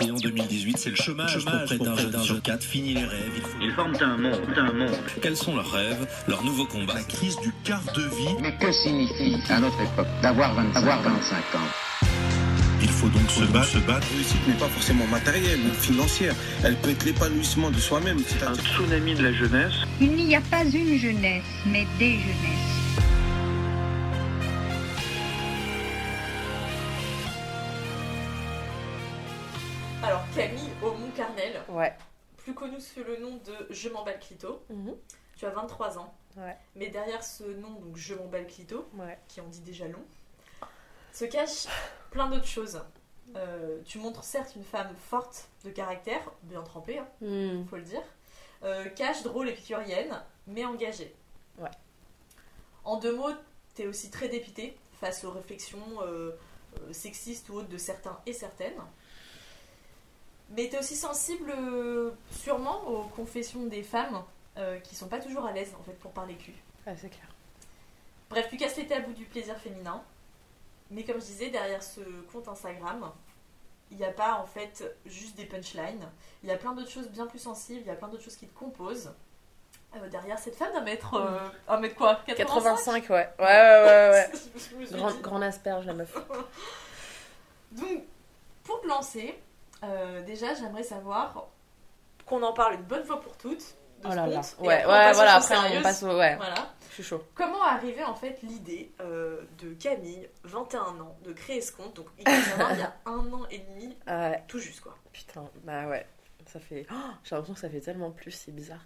Et en 2018, c'est le chômage, Chômage pour près d'un jeune sur quatre. Fini les rêves. Il faut... Ils forment un monde, un monde. Quels sont leurs rêves, leurs nouveaux combats La crise du quart de vie. Mais que signifie, à notre époque, d'avoir 25, avoir 25 ans Il faut donc se battre, se battre. réussite n'est pas forcément matérielle ou financière. Elle peut être l'épanouissement de soi-même. Un C'est-à-dire tsunami de la jeunesse. Il n'y a pas une jeunesse, mais des jeunesses. Aumont-Carnel, Ouais. plus connue sous le nom de Je m'emballe Clito. Mhm. Tu as 23 ans. Ouais. Mais derrière ce nom, donc Je m'emballe Clito, Ouais. qui en dit déjà long, se cache plein d'autres choses. Euh, tu montres certes une femme forte de caractère, bien trempée, hein, Hmm. faut le dire, euh, cache, drôle, épicurienne, mais engagée. Ouais. En deux mots, t'es aussi très dépité face aux réflexions euh, sexistes ou autres de certains et certaines. Mais t'es aussi sensible, euh, sûrement, aux confessions des femmes euh, qui sont pas toujours à l'aise en fait pour parler cul. Ah, c'est clair. Bref, tu casses les tabous du plaisir féminin. Mais comme je disais, derrière ce compte Instagram, il n'y a pas en fait juste des punchlines. Il y a plein d'autres choses bien plus sensibles, il y a plein d'autres choses qui te composent. Euh, derrière cette femme d'un mètre. euh, un mètre quoi 85 85, ouais. Ouais, ouais, ouais, ouais. Je Grand, grand asperge, la meuf. Donc, pour te lancer, euh, déjà j'aimerais savoir qu'on en parle une bonne fois pour toutes. De Oh ce là là. compte, et Ouais, après, on ouais, voilà, après on sérieuses. passe au. Ouais, Voilà. je suis chaud. Comment arriver en fait l'idée euh, de Camille, 21 ans, de créer ce compte? Donc il y a un an et demi, tout juste quoi. Putain, bah ouais. Ça fait. Oh, J'ai l'impression que ça fait tellement plus, c'est bizarre.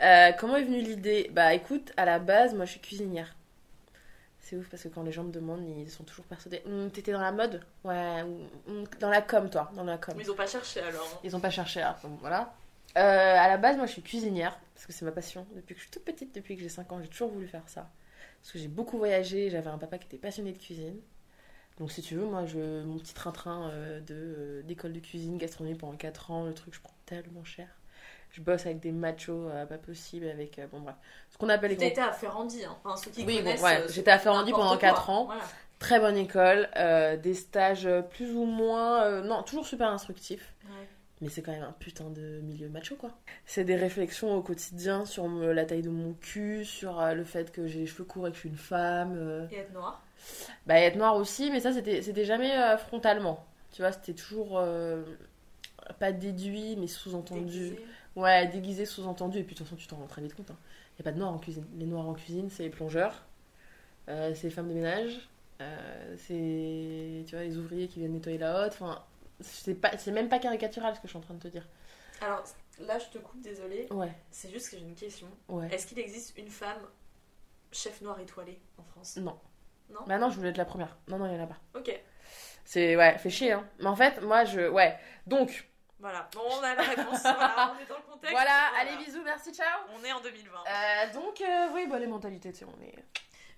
Euh, comment est venue l'idée? Bah écoute, à la base, moi je suis cuisinière. C'est ouf parce que quand les gens me demandent, ils sont toujours persuadés. Hum, T'étais dans la mode Ouais, ou- hum, dans la com, toi, dans la com. Mais ils ont pas cherché alors. hein. Ils ont pas cherché donc voilà. Euh, à la base, moi, je suis cuisinière parce que c'est ma passion. Depuis que je suis toute petite, depuis que j'ai 5 ans, j'ai toujours voulu faire ça. Parce que j'ai beaucoup voyagé. J'avais un papa qui était passionné de cuisine. Donc, si tu veux, moi, je, mon petit train-train euh, de, euh, d'école de cuisine, gastronomie pendant 4 ans, le truc, je prends tellement cher. Je bosse avec des machos euh, pas possible, avec. euh, bon, bref. Ce qu'on appelle les gros T'étais à Ferrandi, hein. Enfin, ceux qui Oui, bon, ouais, euh, j'étais à Ferrandi pendant quoi. quatre ans. Voilà. Très bonne école, des stages plus ou moins. non, toujours super instructifs. Ouais. Mais c'est quand même un putain de milieu macho, quoi. C'est des réflexions au quotidien sur la taille de mon cul, sur le fait que j'ai les cheveux courts et que je suis une femme. Et être noir. Bah, être noire aussi, mais ça, c'était c'était jamais euh, frontalement. Tu vois, c'était toujours euh, pas déduit, mais sous-entendu. Ouais, déguisé, sous-entendu. Et puis, de toute façon, tu t'en rends très vite compte. Il n'y a pas de noirs en cuisine. Les noirs en cuisine, c'est les plongeurs, euh, c'est les femmes de ménage, euh, c'est tu vois, les ouvriers qui viennent nettoyer la hotte. Enfin, c'est pas- c'est même pas caricatural ce que je suis en train de te dire. Alors là, je te coupe, désolée. Ouais, C'est juste que j'ai une question. ouais. Est-ce qu'il existe une femme chef noir étoilée en France? Non. Non? Bah non, je voulais être la première. Non, non, il y en a pas. Ok, C'est, ouais, fait chier, hein. Mais en fait, moi, je. Ouais. Donc, voilà. Bon, on a la réponse. voilà, on est dans le contexte. voilà, allez, bisous, merci, ciao. On est en 2020. Euh, donc, euh, oui, bah, les mentalités, tu sais, on est.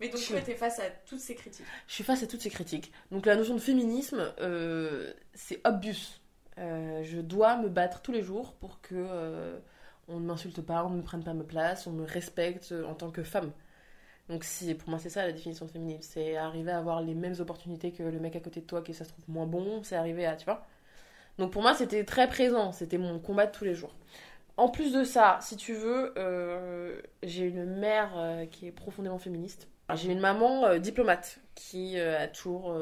Mais donc, tu étais face à toutes ces critiques. Je suis face à toutes ces critiques. Donc la notion de féminisme, euh, c'est obvious. Je dois me battre tous les jours pour que on ne m'insulte pas, on ne me prenne pas ma place, on me respecte en tant que femme. Donc si, pour moi c'est ça la définition de féminisme, c'est arriver à avoir les mêmes opportunités que le mec à côté de toi qui ça se trouve moins bon, c'est arriver à, tu vois. Donc pour moi c'était très présent, c'était mon combat de tous les jours. En plus de ça, si tu veux, euh, j'ai une mère euh, qui est profondément féministe. J'ai une maman euh, diplomate qui a toujours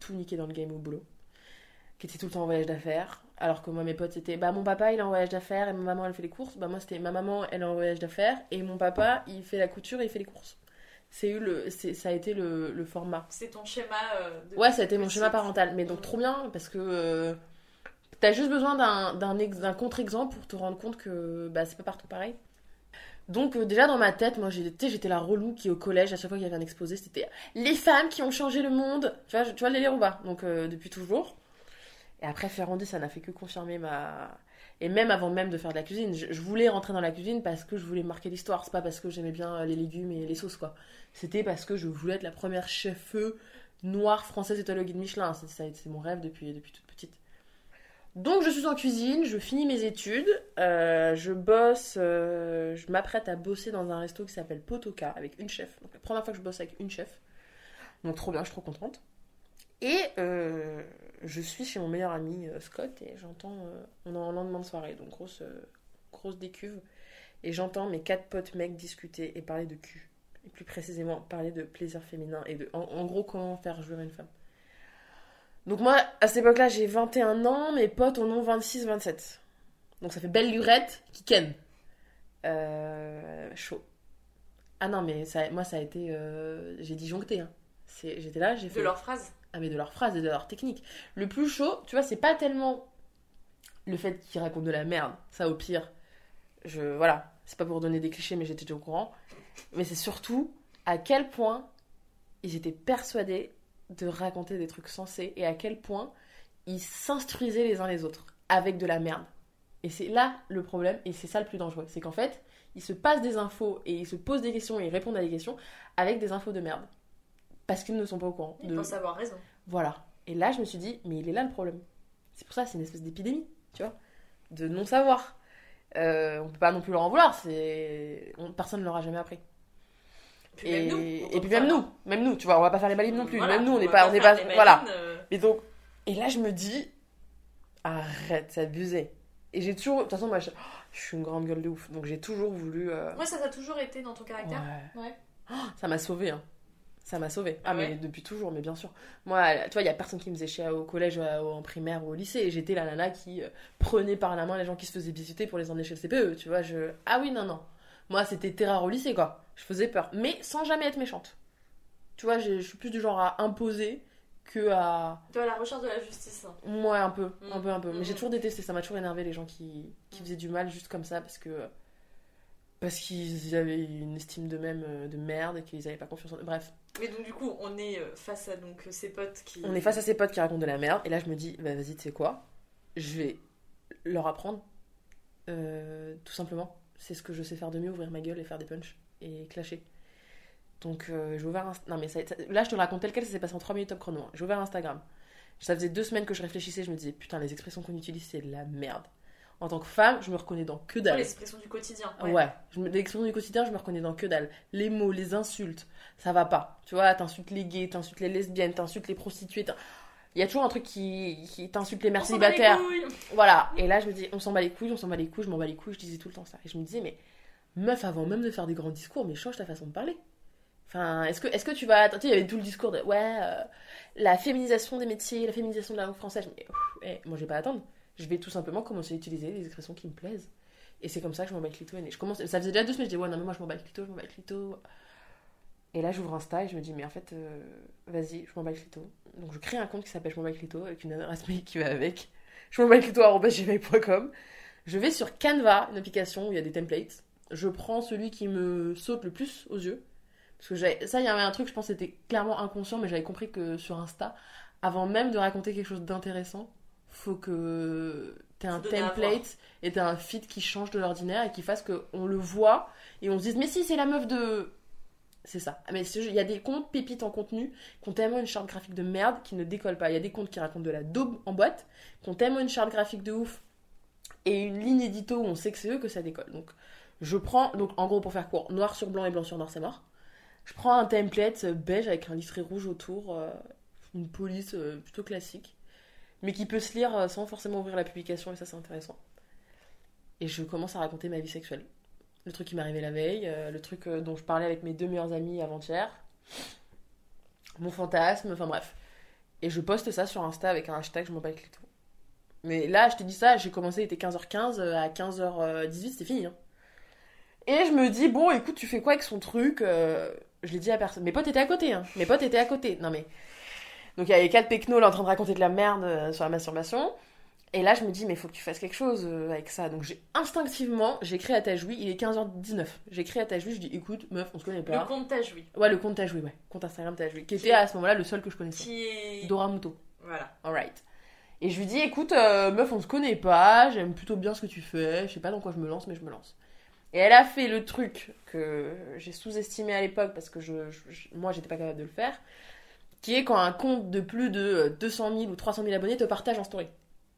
tout niqué dans le game au boulot, qui était tout le temps en voyage d'affaires. Alors que moi, mes potes, c'était bah mon papa il est en voyage d'affaires et ma maman elle fait les courses. Bah moi, c'était ma maman elle est en voyage d'affaires et mon papa il fait la couture et il fait les courses. C'est eu le, ça a été le, le format. C'est ton schéma. de- Ouais, ça a été mon schéma parental. Mais donc, trop bien, parce que t'as juste besoin d'un, d'un, ex- d'un contre-exemple pour te rendre compte que bah, c'est pas partout pareil. Donc, euh, déjà dans ma tête, moi j'étais la relou qui au collège, à chaque fois qu'il y avait un exposé, c'était les femmes qui ont changé le monde. Tu vois, je- tu vois les pas? Donc, euh, depuis toujours. Et après, Ferrandi, ça n'a fait que confirmer ma. Et même avant même de faire de la cuisine, je, voulais rentrer dans la cuisine parce que je voulais marquer l'histoire. C'est pas parce que j'aimais bien euh, les légumes et les sauces, quoi. C'était parce que je voulais être la première chef-feu noire française étoilée au guide Michelin. C'est, mon rêve depuis, depuis. Donc je suis en cuisine, je finis mes études, euh, je bosse, euh, je m'apprête à bosser dans un resto qui s'appelle Potoka avec une chef. Donc la première fois que je bosse avec une chef. Donc trop bien, je suis trop contente. Et euh, je suis chez mon meilleur ami Scott et j'entends. on est en lendemain de soirée, donc grosse, grosse décuve. Et j'entends mes quatre potes mecs discuter et parler de cul. Et plus précisément, parler de plaisir féminin et de. En, en gros, comment faire jouer une femme. Donc, moi, à cette époque-là, j'ai 21 ans, mes potes en ont 26, 27. Donc, ça fait belle lurette qui ken. Euh, chaud. Ah non, mais ça, moi, ça a été. euh, j'ai disjoncté. Hein. J'étais là, j'ai De fait. leur phrase. Ah mais de leurs phrases et de leur technique. Le plus chaud, tu vois, c'est pas tellement le fait qu'ils racontent de la merde. Ça au pire, je voilà, c'est pas pour donner des clichés, mais j'étais déjà au courant. Mais c'est surtout à quel point ils étaient persuadés de raconter des trucs sensés et à quel point ils s'instruisaient les uns les autres avec de la merde. Et c'est là le problème et c'est ça le plus dangereux, c'est qu'en fait ils se passent des infos et ils se posent des questions et ils répondent à des questions avec des infos de merde parce qu'ils ne sont pas au courant. Ils de- pensent avoir raison. voilà. Et là, je me suis dit, mais il est là le problème. C'est pour ça, c'est une espèce d'épidémie, tu vois, de non-savoir. Euh, on peut pas non plus leur en vouloir, c'est... on- personne ne leur a jamais appris. Puis et même nous. et puis même nous, même nous, tu vois, on va pas faire les malines non plus. Voilà, même nous, on n'est pas, on n'est pas, voilà. malines, euh, Et donc, et là, je me dis, arrête, c'est abusé. Et j'ai toujours, de toute façon, moi, je, je suis une grande gueule de ouf, donc j'ai toujours voulu. euh, Moi, ça t'a toujours été dans ton caractère? Ouais. Ouais. Oh, ça m'a sauvé, hein. Ça m'a sauvé. Ah, mais ouais depuis toujours, mais bien sûr. Moi, tu vois, il y a personne qui me faisait chier au collège, euh, en primaire ou au lycée. Et j'étais la nana qui euh, prenait par la main les gens qui se faisaient visiter pour les emmener chez le CPE. Tu vois, je. Ah oui, non, non. Moi, c'était terreur au lycée, quoi. Je faisais peur. Mais sans jamais être méchante. Tu vois, je suis plus du genre à imposer que à. Tu vois, la recherche de la justice. hein. Ouais, un peu. Un Mm. peu, un peu. Mais j'ai Mm. toujours détesté. Ça m'a toujours énervé les gens qui, qui faisaient du mal juste comme ça parce que. Parce qu'ils avaient une estime d'eux-mêmes euh, de merde et qu'ils avaient pas confiance en eux. Bref. Mais donc, du coup, on est euh, face à donc, euh, ces potes qui. On est face à ces potes qui racontent de la merde, et là je me dis, bah vas-y, tu sais quoi? Je vais leur apprendre, euh, tout simplement. C'est ce que je sais faire de mieux, ouvrir ma gueule et faire des punchs et clasher. Donc euh, j'ai ouvert Inst- Non mais ça, ça- là je te le raconte tel quel, ça s'est passé en 3 minutes top chrono. hein. J'ai ouvert Instagram. Ça faisait deux semaines que je réfléchissais, je me disais, putain, les expressions qu'on utilise, c'est de la merde. En tant que femme, je me reconnais dans que Oh, dalle. les expressions du quotidien. Ouais, je me- l'expression du quotidien, je me reconnais dans que dalle. Les mots, les insultes, ça va pas. Tu vois, t'insultes les gays, t'insultes les lesbiennes, t'insultes les prostituées. Il y a toujours un truc qui, qui t'insulte les mères On s'en bat les célibataires. Voilà. Et là, je me dis, on s'en bat les couilles, on s'en bat les couilles, je m'en bats les couilles, je disais tout le temps ça. Et je me disais, mais meuf, avant même de faire des grands discours, mais change ta façon de parler. Enfin, est-ce que, est-ce que tu vas. Tu sais, il y avait tout le discours de, ouais, euh, la féminisation des métiers, la féminisation de la langue française. Mais eh, moi, je vais pas attendre. Je vais tout simplement commencer à utiliser les expressions qui me plaisent. Et c'est comme ça que je m'en bats le clito. Et je commence... Ça faisait déjà deux semaines, je dis, ouais, non, mais moi, je m'en bats le clito, je m'en bats le clito. Et là, j'ouvre Insta et je me dis, mais en fait, euh, vas-y, je m'en bats le clito. Donc, je crée un compte qui s'appelle Je m'en bats le clito avec une adresse mail qui va avec. Je m'en bats le clito gmail.com. Je vais sur Canva, une application où il y a des templates. Je prends celui qui me saute le plus aux yeux. Parce que ça, il y avait un truc, je pense, c'était clairement inconscient, mais j'avais compris que sur Insta, avant même de raconter quelque chose d'intéressant, faut que t'aies un template et t'aies un feed qui change de l'ordinaire et qui fasse qu'on le voit et on se dise, mais si, c'est la meuf de. C'est ça. Mais il y a des comptes pépites en contenu qui ont tellement une charte graphique de merde qui ne décollent pas. Il y a des comptes qui racontent de la daube en boîte, qui ont tellement une charte graphique de ouf et une ligne édito où on sait que c'est eux que ça décolle. Donc, je prends, donc en gros, pour faire court, noir sur blanc et blanc sur noir, c'est mort. Je prends un template euh, beige avec un liseré rouge autour, euh, une police euh, plutôt classique, mais qui peut se lire sans forcément ouvrir la publication, et ça c'est intéressant. Et je commence à raconter ma vie sexuelle. Le truc qui m'est arrivé la veille, euh, le truc euh, dont je parlais avec mes deux meilleurs amis avant-hier, mon fantasme, enfin bref. Et je poste ça sur Insta avec un hashtag je m'en bats le clito. Mais là, je te dis ça, j'ai commencé, il était 15h15, euh, à 15h18, c'était fini. hein. Et je me dis, bon, écoute, tu fais quoi avec son truc Je l'ai dit à personne. Mes potes étaient à côté, hein. Mes potes étaient à côté. Non mais. Donc il y avait quatre pecnos là en train de raconter de la merde sur la masturbation. Et là, je me dis, mais faut que tu fasses quelque chose euh, avec ça. Donc j'ai instinctivement, j'ai écrit à Tajoui, il est 15h19. J'ai écrit à Tajoui, je dis, écoute, meuf, on se connaît Le pas. compte t'a joui. Ouais, le compte Tajoui, ouais. Compte Instagram Tajoui. Qui était à ce moment-là le seul que je connaissais. Qui est. Dora Muto. Voilà. Alright. Et je lui dis, écoute, euh, meuf, on se connaît pas, j'aime plutôt bien ce que tu fais, je sais pas dans quoi je me lance, mais je me lance. Et elle a fait le truc que j'ai sous-estimé à l'époque parce que je, je- moi, j'étais pas capable de le faire, qui est quand un compte de plus de euh, 200 000 ou 300 000 abonnés te partage en story.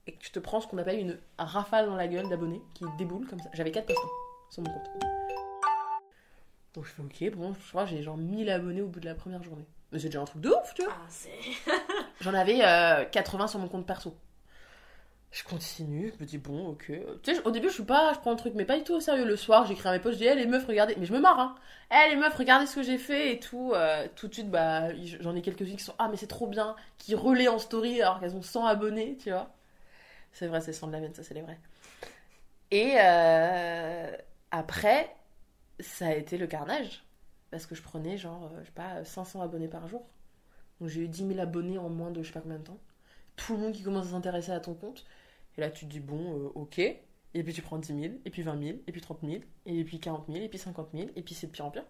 Et que tu te prends ce qu'on appelle une rafale dans la gueule d'abonnés qui déboule comme ça. J'avais 4 posts hein, sur mon compte. Donc je fais ok, bon, je crois que j'ai genre 1000 abonnés au bout de la première journée. Mais c'est déjà un truc de ouf, tu vois. Ah. J'en avais euh, 80 sur mon compte perso. Je continue, je me dis bon, ok. Tu sais, au début, je suis pas, je prends le truc, mais pas du tout au sérieux. Le soir, j'écris à mes potes, je dis, hé les meufs, regardez. Mais je me marre, hein. Hé les meufs, regardez ce que j'ai fait et tout. Euh, tout de suite, bah, j'en ai quelques-unes qui sont, ah, mais c'est trop bien, qui relaient en story alors qu'elles ont 100 abonnés, tu vois. C'est vrai, c'est sans de la mienne, ça, c'est les vrais. Et euh, après, ça a été le carnage. Parce que je prenais, genre, euh, je sais pas, 500 abonnés par jour. Donc j'ai eu 10 000 abonnés en moins de je sais pas combien de temps. Tout le monde qui commence à s'intéresser à ton compte. Et là, tu te dis, bon, euh, ok. Et puis tu prends 10 000, et puis 20 000, et puis 30 000, et puis 40 000, et puis 50 000, et puis c'est de pire en pire.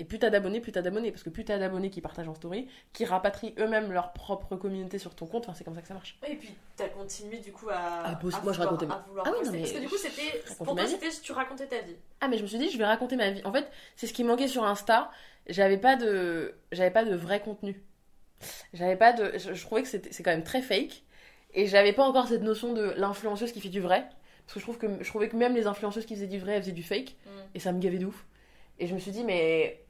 Et plus t'as d'abonnés, plus t'as d'abonnés. Parce que plus t'as d'abonnés qui partagent en story, qui rapatrient eux-mêmes leur propre communauté sur ton compte, enfin, c'est comme ça que ça marche. Et puis t'as continué du coup à. Ah, boss, à moi, je vouloir- racontais ma- à Ah oui, non, poster. mais Parce que du coup, c'était. Pour toi, c'était. Tu racontais ta vie. Ah, mais je me suis dit, je vais raconter ma vie. En fait, c'est ce qui manquait sur Insta. J'avais pas de, j'avais pas de vrai contenu. J'avais pas de, je, je trouvais que c'était, c'est quand même très fake. Et j'avais pas encore cette notion de l'influenceuse qui fait du vrai. Parce que je trouve que, je trouvais que même les influenceuses qui faisaient du vrai, elles faisaient du fake. Mm. Et ça me gavait de ouf. Et je me suis dit, mais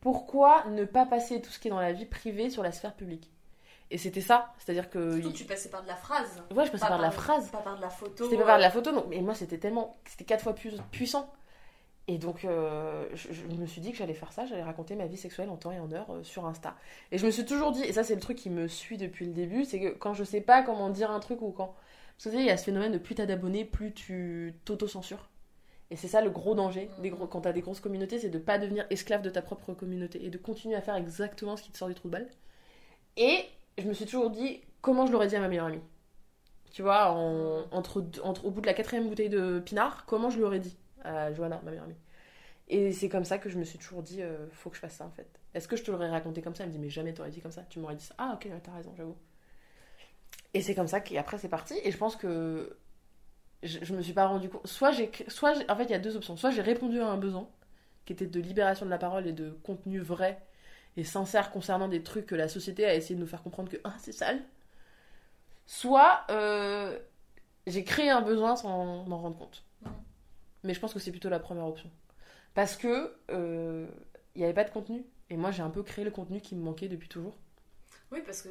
pourquoi ne pas passer tout ce qui est dans la vie privée sur la sphère publique? Et c'était ça. C'est-à-dire que. Surtout tu passais par de la phrase. Ouais, je passais Pas par de la phrase. Pas par de la photo. C'était pas par de la photo, donc, mais moi c'était tellement. C'était quatre fois plus puissant. Et donc euh, je, je me suis dit que j'allais faire ça, j'allais raconter ma vie sexuelle en temps et en heure euh, sur Insta. Et je me suis toujours dit, et ça c'est le truc qui me suit depuis le début, c'est que quand je sais pas comment dire un truc ou quand. Parce que tu sais, il y a ce phénomène de plus t'as d'abonnés, plus tu t'auto-censures. Et c'est ça le gros danger des quand t'as des grosses communautés, c'est de pas devenir esclave de ta propre communauté et de continuer à faire exactement ce qui te sort du trou de balle. Et je me suis toujours dit, comment je l'aurais dit à ma meilleure amie? Tu vois, en- entre, entre, au bout de la quatrième bouteille de pinard, comment je lui aurais dit à Johanna, ma meilleure amie? Et c'est comme ça que je me suis toujours dit, euh, faut que je fasse ça en fait. Est-ce que je te l'aurais raconté comme ça? Elle me dit, mais jamais t'aurais dit comme ça. Tu m'aurais dit ça. Ah, ok, t'as raison, j'avoue. Et c'est comme ça qu'après c'est parti. Et je pense que je, je me suis pas rendu compte. Soit j'ai. Soit en fait, il y a deux options. Soit j'ai répondu à un besoin, qui était de libération de la parole et de contenu vrai et sincère concernant des trucs que la société a essayé de nous faire comprendre que ah, c'est sale. Soit euh, j'ai créé un besoin sans m'en rendre compte. Mais je pense que c'est plutôt la première option. Parce que euh, il n'y avait pas de contenu. Et moi, j'ai un peu créé le contenu qui me manquait depuis toujours. Oui, parce que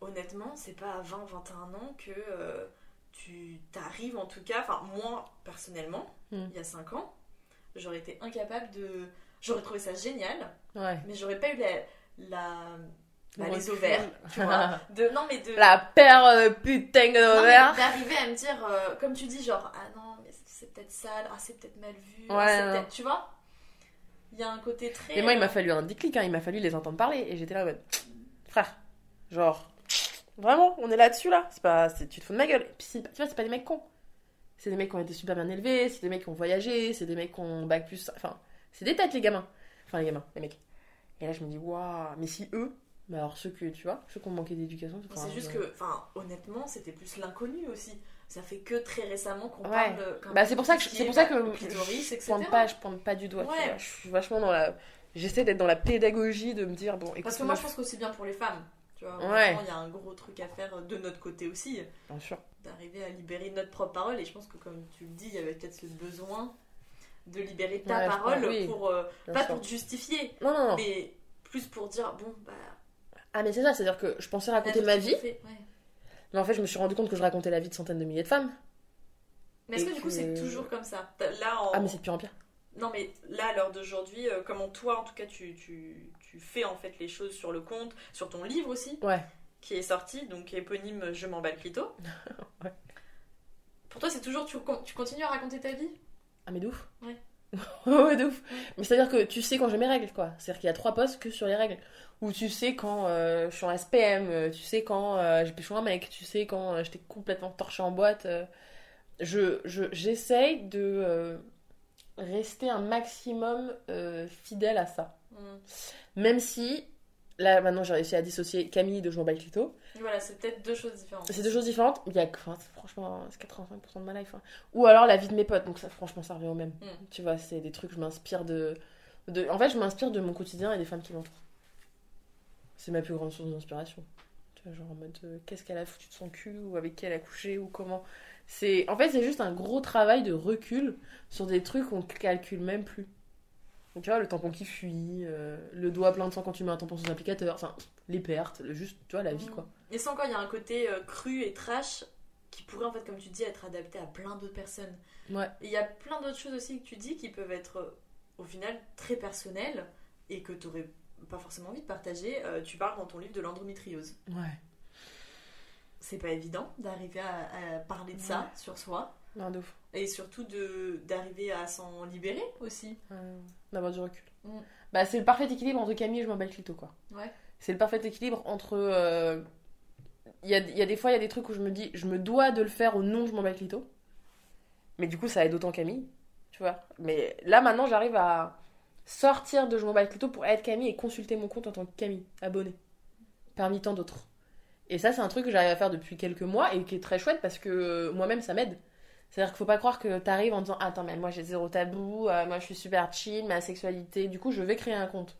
honnêtement, c'est pas à 20-21 ans que euh, tu t'arrives en tout cas. Enfin, moi personnellement, Mm. il y a 5 ans, j'aurais été incapable de. J'aurais trouvé ça génial, Ouais. mais j'aurais pas eu la. la... bah, Le les recul. ovaires, tu vois. De, non, mais de. La paire euh, putain d'ovaires. d'arriver à me dire, euh, comme tu dis, genre, ah non, mais c'est peut-être sale, ah c'est peut-être mal vu, ah, Ouais, tu vois? Il y a un côté très. Et moi, il m'a fallu un déclic, hein, il m'a fallu les entendre parler. Et j'étais là mode, frère, genre, vraiment, on est là-dessus là C'est pas, c'est- tu te fous de ma gueule. Et puis, c'est- tu vois, c'est pas des mecs cons. C'est des mecs qui ont été super bien élevés, c'est des mecs qui ont voyagé, c'est des mecs qui ont bac plus. Enfin, c'est des têtes, les gamins. Enfin, les gamins, les mecs. Et là, je me dis, waouh, mais si eux, mais alors ceux que, tu vois, ceux qui ont manqué d'éducation, C'est enfin, juste que, enfin, honnêtement, c'était plus l'inconnu aussi. Ça fait que très récemment qu'on Ouais. parle. Bah, c'est pour ça que, c'est est, pour ça bah, que je etc. pointe pas, je pointe pas du doigt. tu Ouais. vois. Je suis vachement dans la. J'essaie d'être dans la pédagogie, de me dire, bon, écoute, Parce que moi, je pense que c'est bien pour les femmes. Tu vois, Ouais. honnêtement, il y a un gros truc à faire de notre côté aussi, bien sûr. d'arriver à libérer notre propre parole. Et je pense que, comme tu le dis, il y avait peut-être ce besoin de libérer ta Ouais, parole oui. pour euh, pas sûr. pour te justifier, Non, non, non. mais plus pour dire bon bah. Ah, mais c'est ça, c'est-à-dire que je pensais raconter ma vie fait, ouais. mais en fait, je me suis rendu compte que je racontais la vie de centaines de milliers de femmes. Mais est-ce que du coup c'est toujours comme ça? Là, en... Ah, mais c'est de pire en pire. Non, mais là, à l'heure d'aujourd'hui, euh, comment toi, en tout cas, tu, tu, tu fais en fait les choses sur le compte, sur ton livre aussi, Ouais. qui est sorti, donc éponyme Je m'emballe clito. Ouais. Pour toi, c'est toujours, tu, tu continues à raconter ta vie? Ah, mais de ouf. Ouais. ouais, de ouf. Mais c'est-à-dire que tu sais quand j'ai mes règles, quoi. C'est-à-dire qu'il y a trois posts que sur les règles. Ou tu sais quand euh, je suis en SPM, euh, tu sais quand euh, j'ai pécho un mec, tu sais quand euh, j'étais complètement torchée en boîte. je, je, j'essaye de rester un maximum fidèle à ça. Même si, là maintenant j'ai réussi à dissocier Camille de Je m'emballe clito. Voilà, c'est peut-être deux choses différentes. C'est deux choses différentes. Il y a, enfin, franchement, c'est 85% de ma life. hein. Ou alors la vie de mes potes. Donc ça, franchement, ça revient au même. Mm. Tu vois, c'est des trucs, je m'inspire de, de. En fait, je m'inspire de mon quotidien et des femmes qui m'entourent. C'est ma plus grande source d'inspiration. Tu vois, genre en mode, euh, qu'est-ce qu'elle a foutu de son cul, ou avec qui elle a couché, ou comment. En fait, c'est juste un gros travail de recul sur des trucs qu'on calcule même plus. Donc, tu vois, le tampon qui fuit, euh, le doigt plein de sang quand tu mets un tampon sans applicateur, enfin, les pertes, le- juste, tu vois, la vie, quoi. Et sans encore, il y a un côté euh, cru et trash qui pourrait, en fait, comme tu dis, être adapté à plein d'autres personnes. Ouais. Il y a plein d'autres choses aussi que tu dis qui peuvent être, au final, très personnelles et que tu n'aurais pas forcément envie de partager. Euh, tu parles dans ton livre de l'endométriose. Ouais. C'est pas évident d'arriver à, à parler de ça sur soi Non, de ouf. et surtout de d'arriver à s'en libérer aussi. D'avoir du recul. Mm. Bah, c'est le parfait équilibre entre Camille et je m'embête clito, quoi. Ouais. C'est le parfait équilibre entre. euh, Il y, a, y a des fois, il y a des trucs où je me dis, je me dois de le faire au nom de je m'embête clito. Mais du coup, ça aide autant Camille. Tu vois. Mais là, maintenant, j'arrive à sortir de je m'embête clito pour être Camille et consulter mon compte en tant que Camille, abonné. Parmi tant d'autres. Et ça, c'est un truc que j'arrive à faire depuis quelques mois et qui est très chouette parce que euh, moi-même, ça m'aide. C'est-à-dire qu'il faut pas croire que t'arrives en disant Attends, mais moi j'ai zéro tabou, euh, moi je suis super chill, ma sexualité, du coup je vais créer un compte.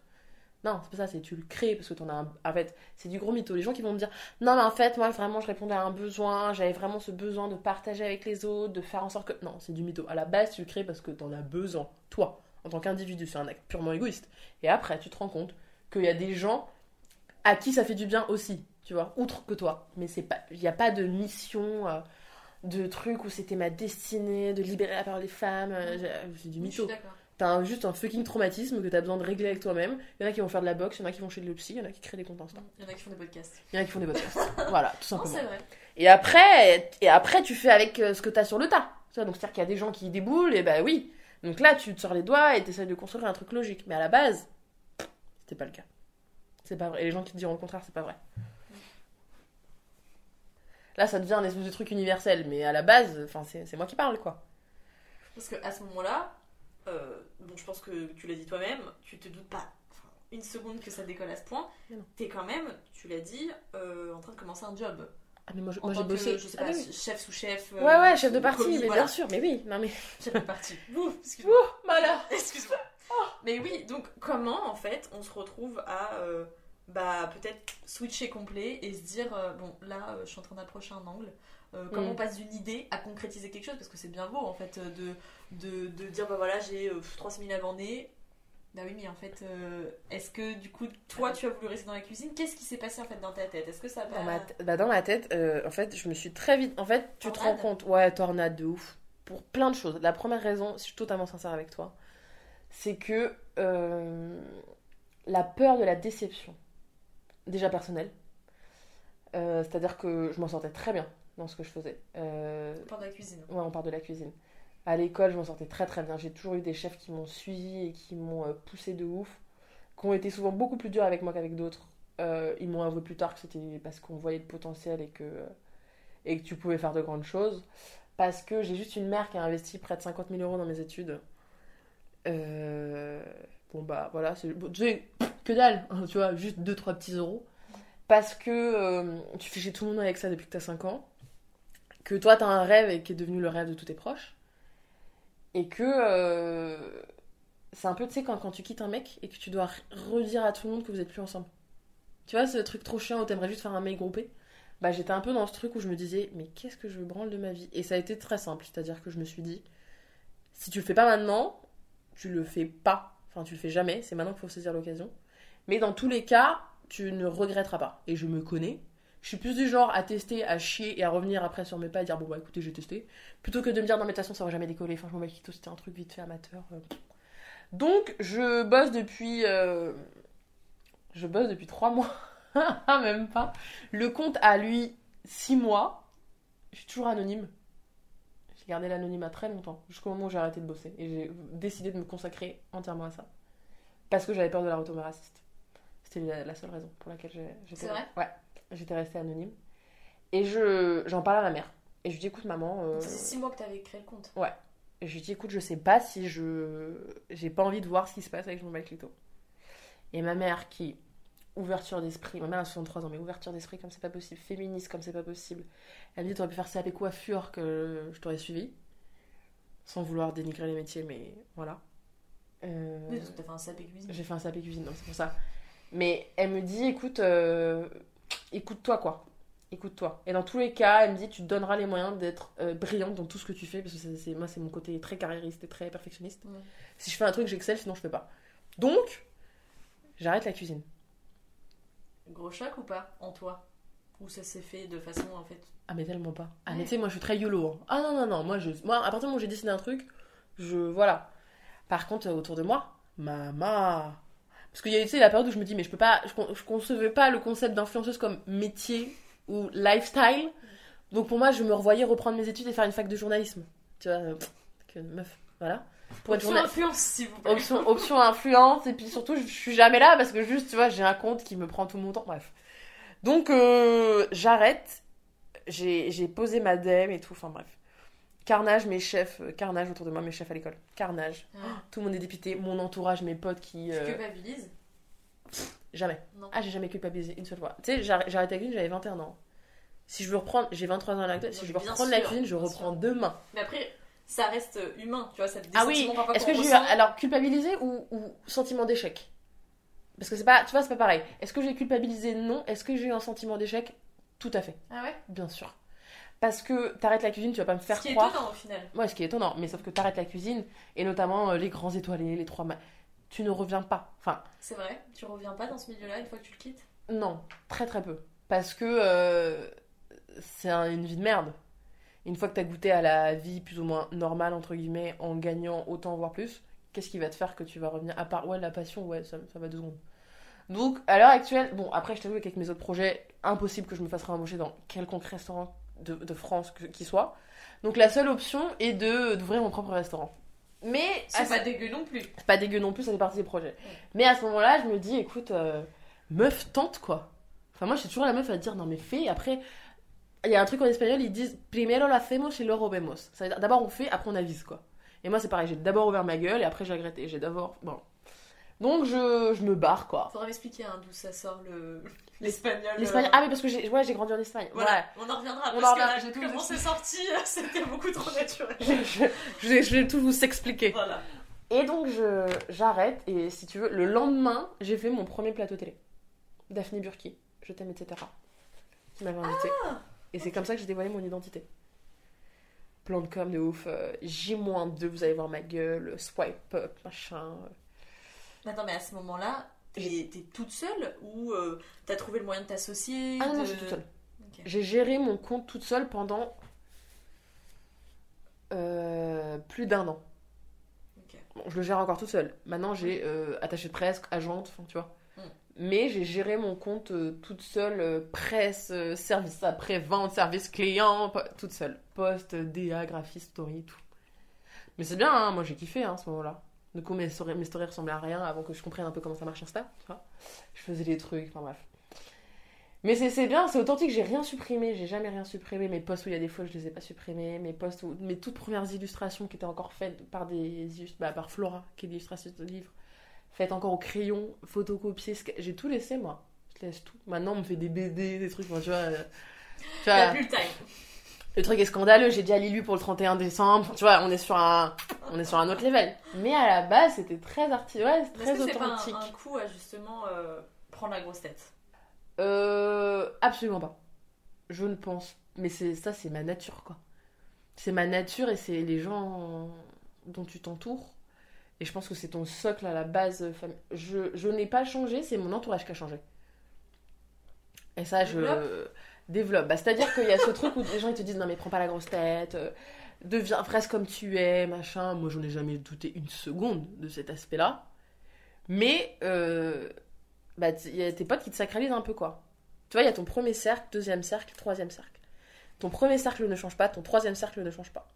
Non, c'est pas ça, c'est tu le crées parce que t'en as un. En fait, c'est du gros mytho. Les gens qui vont me dire Non, mais en fait, moi vraiment je répondais à un besoin, j'avais vraiment ce besoin de partager avec les autres, de faire en sorte que. Non, c'est du mytho. À la base, tu le crées parce que t'en as besoin, toi, en tant qu'individu. C'est un acte purement égoïste. Et après, tu te rends compte qu'il y a des gens à qui ça fait du bien aussi, tu vois, outre que toi. Mais. Il n'y a pas de mission. euh, de trucs où c'était ma destinée de libérer la parole des femmes. euh, j'ai- C'est du mytho. T'as juste un fucking traumatisme que t'as besoin de régler avec toi-même. Il y en a qui vont faire de la boxe, il y en a qui vont chez le psy, il y en a qui créent des comptes Insta. Il y en a qui font des podcasts. Il y en a qui font des podcasts. voilà, tout simplement. vrai. Et après, et après, tu fais avec euh, ce que t'as sur le tas. Donc c'est-à-dire qu'il y a des gens qui déboulent, et bah oui. Donc là, tu te sors les doigts et t'essayes de construire un truc logique. Mais à la base, c'était pas le cas. C'est pas vrai. Et les gens qui te diront le contraire, c'est pas vrai. Là, ça devient un espèce de truc universel, mais à la base, enfin, c'est moi qui parle, quoi. Parce qu'à ce moment-là, euh, bon, je pense que tu l'as dit toi-même, tu te doutes pas une seconde que ça décolle à ce point. T'es quand même, tu l'as dit, euh, en train de commencer un job. Ah, mais moi, j'ai bossé. je sais Ah, pas, oui, oui. chef sous-chef. euh, Ouais, ouais, chef de parti, mais voilà. bien sûr, mais oui, non mais. Chef de parti. Ouh, excuse-moi. Malheur Excuse-moi. Mais oui, donc comment en fait on se retrouve à euh, bah, peut-être switcher complet et se dire euh, bon là euh, je suis en train d'approcher un angle. Euh, comment Mm. on passe d'une idée à concrétiser quelque chose? Parce que c'est bien beau en fait de, de, de dire bah voilà j'ai euh, 300 000 abonnés. Bah oui mais en fait est-ce que du coup toi tu as voulu rester dans la cuisine? Qu'est-ce qui s'est passé en fait dans ta tête? Est-ce que ça Dans ma, bah, dans ma tête, en fait, je me suis très vite. En fait, tu te rends compte. Ouais, tornade de ouf. Pour plein de choses. La première raison, si je suis totalement sincère avec toi, c'est que la peur de la déception, déjà personnelle, euh, c'est-à-dire que je m'en sortais très bien dans ce que je faisais. Euh, On parle de la cuisine. Ouais, on part de la cuisine. À l'école, je m'en sortais très très bien. J'ai toujours eu des chefs qui m'ont suivi et qui m'ont euh, poussé de ouf, qui ont été souvent beaucoup plus durs avec moi qu'avec d'autres. Euh, ils m'ont avoué plus tard que c'était parce qu'on voyait le potentiel et que, et que tu pouvais faire de grandes choses. Parce que j'ai juste une mère qui a investi près de 50 000 euros dans mes études. Euh, Bon bah voilà, c'est que dalle, tu vois, juste 2-3 petits euros. Parce que euh, tu fais chez tout le monde avec ça depuis que t'as 5 ans que toi t'as un rêve et qui est devenu le rêve de tous tes proches et que euh, c'est un peu tu sais quand, quand tu quittes un mec et que tu dois redire à tout le monde que vous êtes plus ensemble. Tu vois ce truc trop chiant où t'aimerais juste faire un mec groupé. Bah j'étais un peu dans ce truc où je me disais mais qu'est-ce que je branle de ma vie? Et ça a été très simple c'est à dire que je me suis dit si tu le fais pas maintenant tu le fais pas. Enfin tu le fais jamais c'est maintenant qu'il faut saisir l'occasion mais dans tous les cas tu ne regretteras pas et je me connais je suis plus du genre à tester, à chier et à revenir après sur mes pas et dire bon bah écoutez j'ai testé. Plutôt que de me dire non mais de toute façon ça va jamais décoller, franchement Makito c'était un truc vite fait amateur. euh. Donc je bosse depuis... euh, Je bosse depuis 3 mois, même pas. Le compte a lui 6 mois. Je suis toujours anonyme. J'ai gardé l'anonymat très longtemps, jusqu'au moment où j'ai arrêté de bosser. Et j'ai décidé de me consacrer entièrement à ça. Parce que j'avais peur de la retombée raciste. C'était la, la seule raison pour laquelle j'étais... Vrai Ouais j'étais restée anonyme. Et je j'en parle à ma mère. Et je lui dis écoute maman, euh, C'est 6 mois que t'avais créé le compte. et je lui dis écoute je sais pas si je j'ai pas envie de voir ce qui se passe avec mon mec Lito. Et ma mère qui ouverture d'esprit, ma mère a 63 ans mais ouverture d'esprit comme c'est pas possible, féministe comme c'est pas possible. Elle me dit t'aurais pu faire avec coiffure que je t'aurais suivi. Sans vouloir dénigrer les métiers mais voilà. Euh, Oui, parce que t'as fait un sapé cuisine. j'ai fait un sapé cuisine, donc c'est pour ça. Mais elle me dit, écoute, euh, écoute-toi quoi. Écoute-toi. Et dans tous les cas, elle me dit, tu te donneras les moyens d'être euh, brillante dans tout ce que tu fais, parce que c'est, moi, c'est mon côté très carriériste et très perfectionniste. Ouais. Si je fais un truc, j'excelle, sinon je fais pas. Donc, j'arrête la cuisine. Gros choc ou pas en toi? Ou ça s'est fait de façon en fait? Ah, mais tellement pas. Ah, Ouais. mais tu sais, moi, je suis très YOLO. hein. Ah, non, non, non. Moi, je... moi, à partir du moment où j'ai décidé un truc, je. Voilà. Par contre, euh, autour de moi, maman. Parce qu'il y a eu, la période où je me dis, mais je peux pas. Je, con- je concevais pas le concept d'influenceuse comme métier ou lifestyle. Donc, pour moi, je me revoyais reprendre mes études et faire une fac de journalisme. Tu vois, euh, que meuf. Voilà. Pour être Option journaliste. influence, s'il vous plaît. Option, option influence, et puis surtout, je, je suis jamais là parce que juste, tu vois, j'ai un compte qui me prend tout mon temps. Bref. Donc, euh, j'arrête. J'ai posé ma dème et tout. Enfin, bref. Carnage, mes chefs. euh, Carnage autour de moi, mes chefs à l'école. Carnage. Tout le monde est dépité. Mon entourage, mes potes qui. Tu euh, culpabilises Jamais. Non. Ah, j'ai jamais culpabilisé une seule fois. Tu sais, j'ai arr- j'ai arrêté la cuisine, j'avais 21 ans. Si je veux reprendre, j'ai 23 ans à l'actuel, si je veux reprendre la cuisine, je reprends sûr. demain. Mais après, ça reste humain, tu vois, ça des Ah oui, est-ce que j'ai eu. Alors, culpabiliser ou, ou sentiment d'échec? Parce que c'est pas. Tu vois, c'est pas pareil. Est-ce que j'ai culpabilisé? Non. Est-ce que j'ai eu un sentiment d'échec? Tout à fait, Ah ouais? Bien sûr. Parce que t'arrêtes la cuisine, tu vas pas me faire Ce qui est croire. étonnant au final. Ouais, ce qui est étonnant, mais sauf que t'arrêtes la cuisine, et notamment euh, les grands étoilés, les trois. ma- Tu ne reviens pas. Enfin, C'est vrai, tu reviens pas dans ce milieu-là une fois que tu le quittes? Non, très très peu. Parce que euh, c'est un- une vie de merde. Une fois que t'as goûté à la vie plus ou moins normale, entre guillemets, en gagnant autant, voire plus, qu'est-ce qui va te faire que tu vas revenir À part, ouais, la passion, ouais, ça, ça va deux secondes. Donc, à l'heure actuelle, bon, après, je t'avoue qu'avec mes autres projets, impossible que je me fasse réembaucher dans quelconque restaurant de, de France que- qui soit. Donc, la seule option est de d'ouvrir mon propre restaurant. Mais C'est pas dégueu non plus. c'est pas dégueu non plus, ça fait partie des projets. Mais à ce moment-là, je me dis, écoute, euh, meuf, tente quoi. Enfin, moi, je suis toujours la meuf à dire, non, mais fais. Après, il y a un truc en espagnol, ils disent, primero lo hacemos y luego vemos. Ça veut dire, d'abord on fait, après on avise quoi. Et moi, c'est pareil, j'ai d'abord ouvert ma gueule et après j'ai regretté. J'ai d'abord. Bon. Donc, je, je me barre quoi. Faudrait m'expliquer hein, d'où ça sort le l'espagnol. Euh, Ah, mais parce que j'ai ouais, j'ai grandi en Espagne. Voilà, on en reviendra On parce en que revient, là, j'ai tout comment c'est sorti, c'était beaucoup trop naturel. Ouais. je, je vais, je vais tout vous expliquer. voilà. Et donc, je, j'arrête et si tu veux, le lendemain, j'ai fait mon premier plateau télé. Daphné Burki, Je t'aime, etc. Qui m'avait invité. et c'est comme ça que j'ai dévoilé mon identité. Plan de com de ouf. euh, J-2, vous allez voir ma gueule. Swipe up, machin. Mais Attends, mais à ce moment-là, t'es toute seule ou euh, t'as trouvé le moyen de t'associer Ah non, non, de- je suis toute seule. J'ai géré mon compte toute seule pendant euh, plus d'un an. Bon, je le gère encore toute seule. Maintenant, j'ai euh, attaché de presse, agente, tu vois. Mm. Mais j'ai géré mon compte toute seule, presse, service après-vente, service client, toute seule. Post, euh, DA, graphiste, story, tout. Mais c'est bien, hein, moi j'ai kiffé hein, à ce moment-là. Du coup, mes stories, mes stories ressemblaient à rien avant que je comprenne un peu comment ça marche Insta. Tu vois je faisais des trucs, enfin bref. Mais c'est bien, c'est authentique, j'ai rien supprimé, j'ai jamais rien supprimé. Mes posts où il y a des fois je les ai pas supprimés, mes posts où, mes toutes premières illustrations qui étaient encore faites par des bah, par Flora, qui est l'illustratrice de livre, faites encore au crayon, photocopiées, j'ai tout laissé moi. Je laisse tout. Maintenant on me fait des BD, des trucs, enfin, tu vois. euh, tu vois, plus le time. Le truc est scandaleux, j'ai déjà Lilu pour le 31 décembre. Tu vois, on est sur un, on est sur un autre level. Mais à la base, c'était très arti, ouais, très que c'est pas un, authentique. un coup à justement euh, prendre la grosse tête? Euh, absolument pas. Je ne pense. Mais c'est ça, c'est ma nature, quoi. C'est ma nature et c'est les gens dont tu t'entoures. Et je pense que c'est ton socle à la base. euh, Je, je n'ai pas changé, c'est mon entourage qui a changé. Et ça, je. Développe. Bah, C'est-à-dire qu'il y a ce truc où les gens te disent non mais prends pas la grosse tête, euh, deviens reste comme tu es, machin. Moi j'en ai jamais douté une seconde de cet aspect-là. Mais euh, bah, il y a tes potes qui te sacralisent un peu quoi. Tu vois, il y a ton premier cercle, deuxième cercle, troisième cercle. Ton premier cercle ne change pas, ton troisième cercle ne change pas.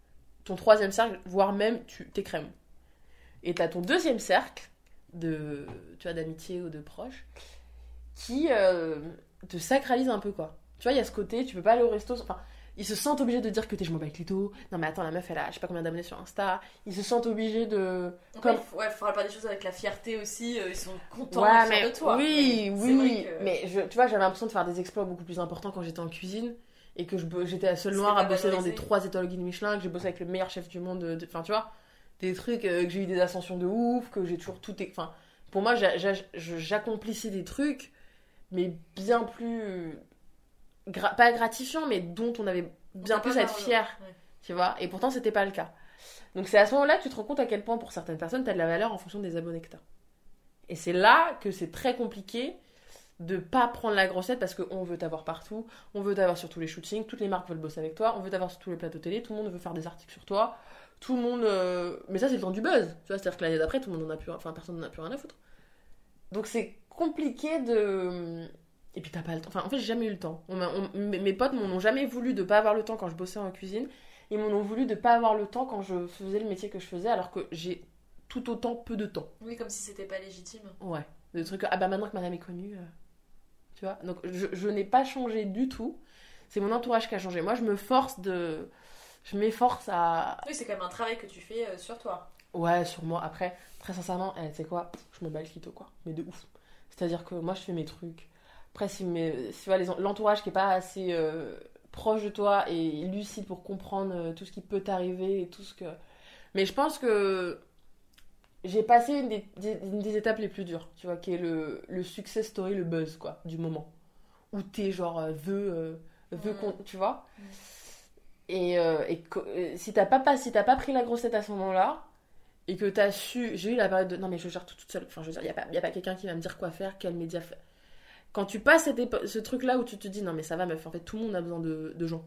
Ton troisième cercle, voire même, tu t'écrèmes. Et t'as ton deuxième cercle tu vois, d'amitié ou de proches qui euh, te sacralise un peu quoi. Tu vois, il y a ce côté, tu peux pas aller au resto, enfin, ils se sentent obligés de dire que t'es je m'en bats avec Lito. Non mais attends, la meuf elle a je sais pas combien d'abonnés sur Insta. Ils se sentent obligés de Comme- ouais, ouais, faudra pas des choses avec la fierté aussi, euh, ils sont contents Ouais, et mais de toi. oui, Mais oui, que- mais je, tu vois, j'avais l'impression de faire des exploits beaucoup plus importants quand j'étais en cuisine et que j'étais la seule noire à bosser dans des trois étoiles Guide Michelin, que j'ai bossé avec le meilleur chef du monde, de- de- enfin tu vois, des trucs euh, que j'ai eu des ascensions de ouf, que j'ai toujours tout, enfin pour moi j'accomplissais des trucs, mais bien plus gra- pas gratifiants, mais dont on avait bien On plus à être fier ouais. tu vois et pourtant c'était pas le cas donc c'est à ce moment-là que tu te rends compte à quel point pour certaines personnes t'as de la valeur en fonction des abonnés que t'as Et c'est là que c'est très compliqué de pas prendre la grossette parce qu'on veut t'avoir partout, on veut t'avoir sur tous les shootings, toutes les marques veulent bosser avec toi, on veut t'avoir sur tous les plateaux télé, tout le monde veut faire des articles sur toi, tout le monde. euh, Mais ça, c'est le temps du buzz, tu vois, c'est-à-dire que l'année d'après, tout le monde en a plus, enfin, personne n'en a plus rien à foutre. Donc c'est compliqué de. Et puis t'as pas le temps. Enfin, en fait, j'ai jamais eu le temps. On mes potes m'en ont jamais voulu de pas avoir le temps quand je bossais en cuisine. Ils m'en ont voulu de pas avoir le temps quand je faisais le métier que je faisais, alors que j'ai tout autant peu de temps. Oui, comme si c'était pas légitime. Ouais. Des trucs. Ah bah maintenant que madame est connue. euh, Tu vois Donc je, je n'ai pas changé du tout. C'est mon entourage qui a changé. Moi, je me force de. Je m'efforce à. Oui, c'est quand même un travail que tu fais euh, sur toi. Ouais, sur moi. Après, très sincèrement, eh, tu sais quoi? Je me bats le clito, quoi. Mais de ouf. C'est-à-dire que moi, je fais mes trucs. Après, si, l'entourage qui est pas assez euh, proche de toi et lucide pour comprendre euh, tout ce qui peut t'arriver et tout ce que. Mais je pense que j'ai passé une des, des- une des étapes les plus dures, tu vois, qui est le, le success story, le buzz, quoi, du moment. Où t'es genre, euh, veux, euh, Mhm. qu'on. Tu vois Mhm. Et, euh, et euh, si t'as pas, pas, si t'as pas pris la grossette à ce moment-là, et que t'as su. J'ai eu la période de. Non, mais je gère tout toute seule. Enfin, je veux dire, y a pas, y a pas quelqu'un qui va me dire quoi faire, quel média faire. Quand tu passes cette ce truc-là où tu te dis, non, mais ça va, meuf, en fait, tout le monde a besoin de, de gens.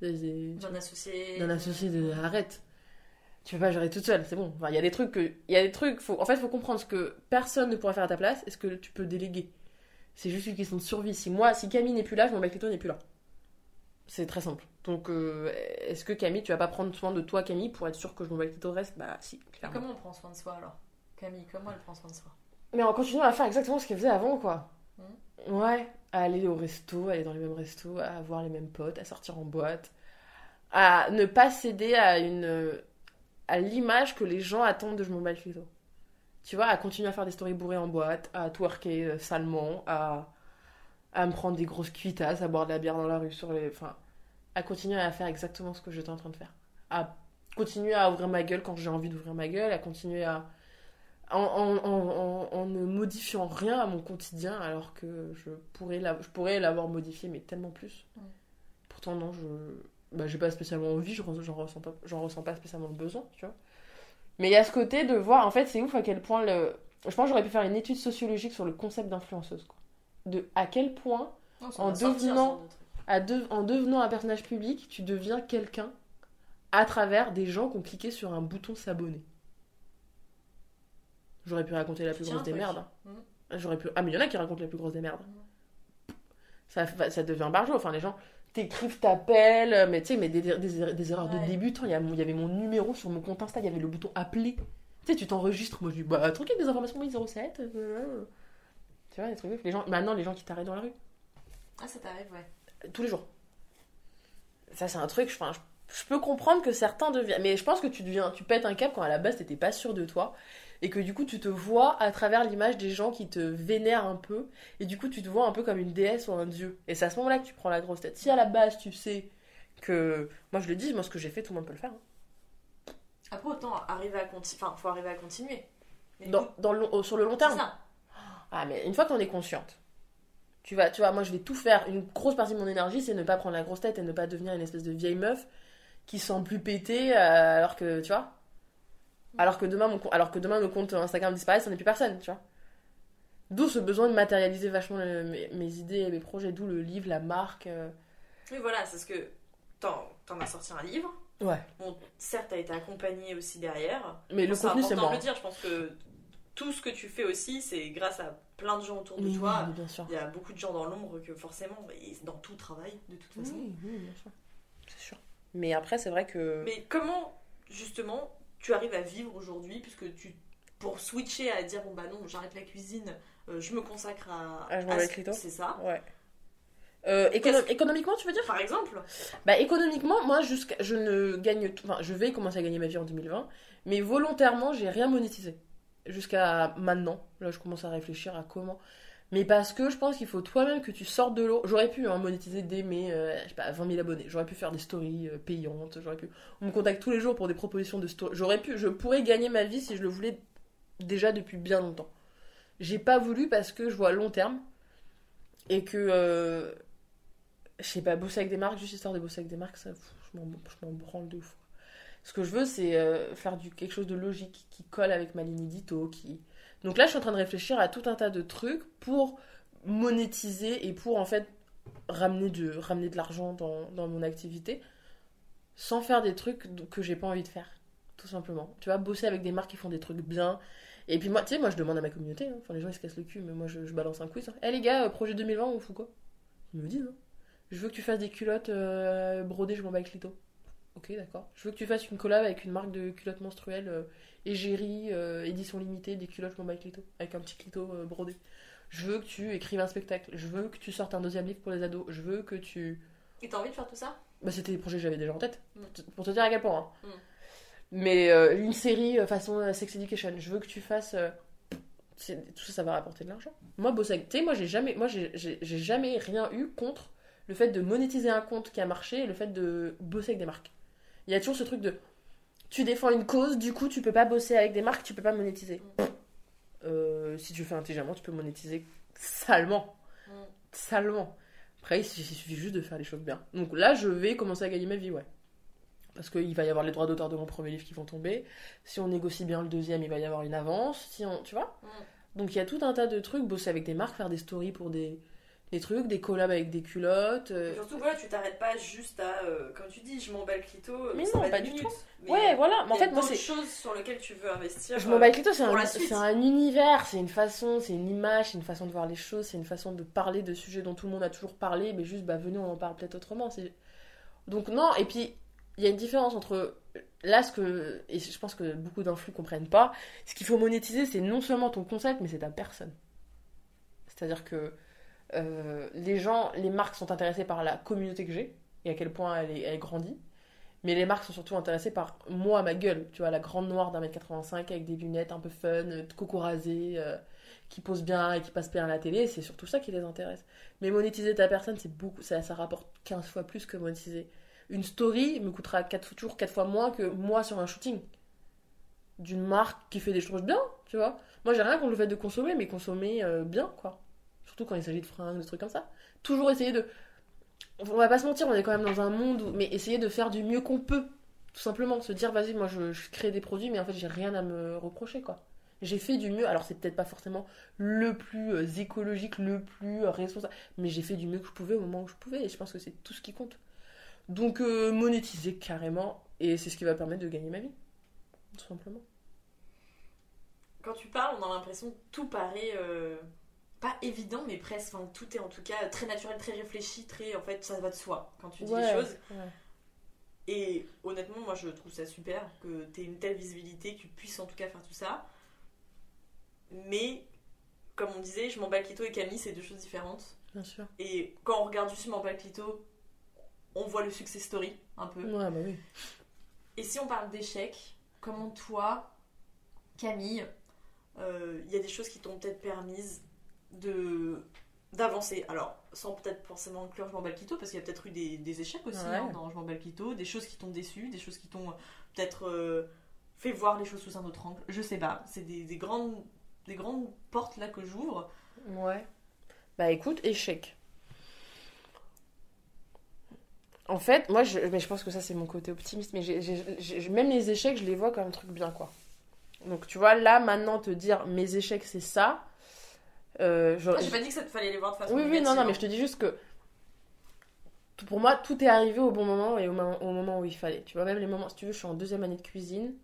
D'un associé. d'un associé de arrête. Tu peux pas gérer toute seule c'est bon. Enfin, il y a des trucs que il y a des trucs faut en fait faut comprendre ce que personne ne pourra faire à ta place et ce que tu peux déléguer. C'est juste une question de survie. Si moi si Camille n'est plus là je m'en bats que toi n'est plus là. C'est très simple. Donc euh, est-ce que Camille tu vas pas prendre soin de toi Camille pour être sûr que je m'en bats que toi reste? Bah si clairement. Comment on prend soin de soi alors? Camille, comment elle prend soin de soi? Mais en continuant à faire exactement ce qu'elle faisait avant quoi ouais à aller au resto à aller dans les mêmes restos à avoir les mêmes potes à sortir en boîte à ne pas céder à une à l'image que les gens attendent de je m'en bats le clito. Tu vois, à continuer à faire des stories bourrées en boîte, à twerker euh, salement, à, à me prendre des grosses cuitasses, à boire de la bière dans la rue sur les. Enfin, à continuer à faire exactement ce que j'étais en train de faire. À continuer à ouvrir ma gueule quand j'ai envie d'ouvrir ma gueule, à continuer à. En, ne modifiant rien à mon quotidien, alors que je pourrais la- je pourrais l'avoir modifié, mais tellement plus. Ouais. Pourtant, non, je. Bah, j'ai pas spécialement envie, j'en ressens pas, ressens pas spécialement le besoin, tu vois. Mais il y a ce côté de voir, en fait, c'est ouf à quel point le. Je pense que j'aurais pu faire une étude sociologique sur le concept d'influenceuse, quoi. De à quel point, Non, ça En devenant- à de- en devenant un personnage public, tu deviens quelqu'un à travers des gens qui ont cliqué sur un bouton s'abonner. J'aurais pu raconter la plus Tiens, grosse des merdes. Mhm. J'aurais pu. Ah, mais il y en a qui racontent la plus grosse des merdes. Ça, ça devient barjot. Enfin, les gens t'écrivent, t'appellent, mais tu sais, mais des, des, des erreurs de débutant. Il y, avait mon numéro sur mon compte Insta, il y avait le bouton appeler. Tu sais, tu t'enregistres. Moi, je dis, bah, tranquille, des informations, oui, 07. euh, Tu vois, des trucs. Les gens, maintenant, les gens qui t'arrêtent dans la rue, Ah, ça t'arrive, ouais. tous les jours. Ça, c'est un truc, je, enfin, je, je peux comprendre que certains deviennent. Mais je pense que tu deviens, tu pètes un cap quand à la base, t'étais pas sûr de toi. Et que du coup, tu te vois à travers l'image des gens qui te vénèrent un peu. Et du coup, tu te vois un peu comme une déesse ou un dieu. Et c'est à ce moment-là que tu prends la grosse tête. Si à la base, tu sais que. Moi, je le dis, moi, ce que j'ai fait, tout le monde peut le faire. hein. Après, autant arriver à continuer. Enfin, faut arriver à continuer. Mais Dans, le sur le long terme. ça. Ah, mais une fois qu'on est consciente, tu vas, tu vois, moi je vais tout faire. Une grosse partie de mon énergie, c'est ne pas prendre la grosse tête et ne pas devenir une espèce de vieille meuf qui sent plus péter euh, alors que, tu vois. Alors que demain, mon, alors que demain nos comptes Instagram disparaissent, on n'est plus personne, tu vois. D'où ce besoin de matérialiser vachement le- mes, mes idées et mes projets, d'où le livre, la marque. euh. Oui, voilà, c'est ce que. T'en as sorti un livre. Ouais. Bon, certes, t'as été accompagné aussi derrière. Mais le contenu, c'est moi. de le dire. Je pense que tout ce que tu fais aussi, c'est grâce à plein de gens autour de Oui, toi. oui, bien sûr. Il y a beaucoup de gens dans l'ombre que forcément, et dans tout travail, de toute façon. Oui, oui, bien sûr. C'est sûr. Mais après, c'est vrai que. Mais comment, justement, tu arrives à vivre aujourd'hui, puisque tu. Pour switcher à dire, bon bah non, j'arrête la cuisine, euh, je me consacre à. Ah, je m'en à vais ce-. C'est ça. Ouais. Euh, écono- économiquement, tu veux dire? Par exemple, Bah économiquement, moi jusqu'à je ne gagne enfin je vais commencer à gagner ma vie en 2020, mais volontairement, j'ai rien monétisé jusqu'à maintenant. Là, je commence à réfléchir à comment mais parce que je pense qu'il faut toi-même que tu sortes de l'eau. J'aurais pu hein, monétiser dès mes euh, je sais pas 20 000 abonnés. J'aurais pu faire des stories euh, payantes, j'aurais pu on me contacte tous les jours pour des propositions de stories. J'aurais pu je pourrais gagner ma vie si je le voulais déjà depuis bien longtemps. J'ai pas voulu parce que je vois long terme et que euh, je sais pas, bosser avec des marques, juste histoire de bosser avec des marques, ça, pff, je m'en branle de ouf. Ce que je veux, c'est euh, faire du, quelque chose de logique, qui colle avec ma ligne édito, qui, Donc là, je suis en train de réfléchir à tout un tas de trucs pour monétiser et pour en fait ramener de, l'argent dans, dans mon activité sans faire des trucs que j'ai pas envie de faire, tout simplement. Tu vois, bosser avec des marques qui font des trucs bien. Et puis moi, tu sais, moi je demande à ma communauté, hein. les gens ils se cassent le cul, mais moi je, balance un quiz. Eh les gars, euh, projet 2020, on fout quoi? Ils me disent, hein. je veux que tu fasses des culottes euh, brodées, je m'en bats avec Lito. Ok, d'accord. Je veux que tu fasses une collab avec une marque de culottes menstruelles euh, égérie, euh, édition limitée, des culottes m'en bats avec un petit clito euh, brodé. Je veux que tu écrives un spectacle. Je veux que tu sortes un deuxième livre pour les ados. Je veux que tu. Et t'as envie de faire tout ça? Bah, c'était des projets que j'avais déjà en tête. Mm. Pour te dire à quel point. hein. Mm. Mais euh, une série façon Sex Education, je veux que tu fasses. tout ça, ça va rapporter de l'argent. Moi, bosser avec. Tu sais, moi, j'ai jamais, moi, j'ai j'ai- j'ai jamais rien eu contre le fait de monétiser un compte qui a marché et le fait de bosser avec des marques. Il y a toujours ce truc de. Tu défends une cause, du coup, tu peux pas bosser avec des marques, tu peux pas monétiser. Euh, si tu fais intelligemment, tu peux monétiser salement. Mm. Salement. Après, il suffit il suffit juste de faire les choses bien. Donc là, je vais commencer à gagner ma vie, ouais. Parce qu'il va y avoir les droits d'auteur de mon premier livre qui vont tomber. Si on négocie bien le deuxième, il va y avoir une avance. Si on, tu vois Mm. Donc il y a tout un tas de trucs. Bosser avec des marques, faire des stories pour des, des trucs, des collabs avec des culottes. euh, surtout, voilà, tu t'arrêtes pas juste à, euh, comme tu dis, je m'en bats le clito. euh, Mais non, pas du minutes. Mais Ouais, voilà. Mais en fait, moi, c'est. choses sur lesquelles tu veux investir. Je euh, m'en bats avec les dos, c'est un, univers, c'est une façon, c'est une image, c'est une façon de voir les choses, c'est une façon de parler de sujets dont tout le monde a toujours parlé, mais juste, bah venez, on en parle peut-être autrement. Donc non, et puis, il y a une différence entre, là, ce que, et je pense que beaucoup d'influx comprennent pas, ce qu'il faut monétiser, c'est non seulement ton concept, mais c'est ta personne. C'est-à-dire que euh, les gens, les marques sont intéressées par la communauté que j'ai, et à quel point elle, est, elle grandit. Mais les marques sont surtout intéressées par moi, ma gueule. Tu vois, la grande noire d'un mètre 85 avec des lunettes un peu fun, euh, coco rasé, euh, qui pose bien et qui passe bien à la télé. C'est surtout ça qui les intéresse. Mais monétiser ta personne, c'est beaucoup, ça, ça rapporte 15 fois plus que monétiser. Une story me coûtera quatre, toujours 4 fois moins que moi sur un shooting. D'une marque qui fait des choses bien, tu vois. Moi, j'ai rien contre le fait de consommer, mais consommer bien, quoi. Surtout quand il s'agit de fringues, de trucs comme ça. Toujours essayer de on va pas se mentir, on est quand même dans un monde où. Mais essayer de faire du mieux qu'on peut. Tout simplement. Se dire, vas-y, moi je, crée des produits, mais en fait, j'ai rien à me reprocher, quoi. J'ai fait du mieux. Alors, c'est peut-être pas forcément le plus euh, écologique, le plus euh, responsable. Mais j'ai fait du mieux que je pouvais au moment où je pouvais. Et je pense que c'est tout ce qui compte. Donc, euh, monétiser carrément. Et c'est ce qui va permettre de gagner ma vie. Tout simplement. Quand tu parles, on a l'impression que tout paraît pas évident, mais presque. Enfin, tout est en tout cas très naturel, très réfléchi, très. En fait, ça va de soi quand tu dis les choses. ouais. Et honnêtement, moi je trouve ça super que tu aies une telle visibilité, que tu puisses en tout cas faire tout ça. Mais, comme on disait, je m'en bats clito et Camille, c'est deux choses différentes. Bien sûr. Et quand on regarde je m'en bats le clito, on voit le success story un peu. Ouais, bah oui. Et si on parle d'échecs, comment toi, Camille, euh, il y a des choses qui t'ont peut-être permises de d'avancer Alors, sans peut-être forcément inclure Je m'en bats le clito, parce qu'il y a peut-être eu des, des échecs aussi Ouais. hein, dans Je m'en bats le clito, des choses qui t'ont déçu, des choses qui t'ont euh, peut-être euh, fait voir les choses sous un autre angle. Je sais pas, c'est des, des grandes, des grandes portes là que j'ouvre. Ouais. Bah écoute, échec. En fait, moi, je, mais je pense que ça, c'est mon côté optimiste. Mais j'ai- même les échecs, je les vois comme un truc bien, quoi. Donc, tu vois, là, maintenant, te dire mes échecs, c'est ça. Euh, je- Ah, J'ai pas dit que ça te fallait les voir de façon oui, oui, non, non, hein. mais je te dis juste que pour moi, tout est arrivé au bon moment et au, mo- au moment où il fallait. Tu vois, même les moments, si tu veux, je suis en deuxième année de cuisine,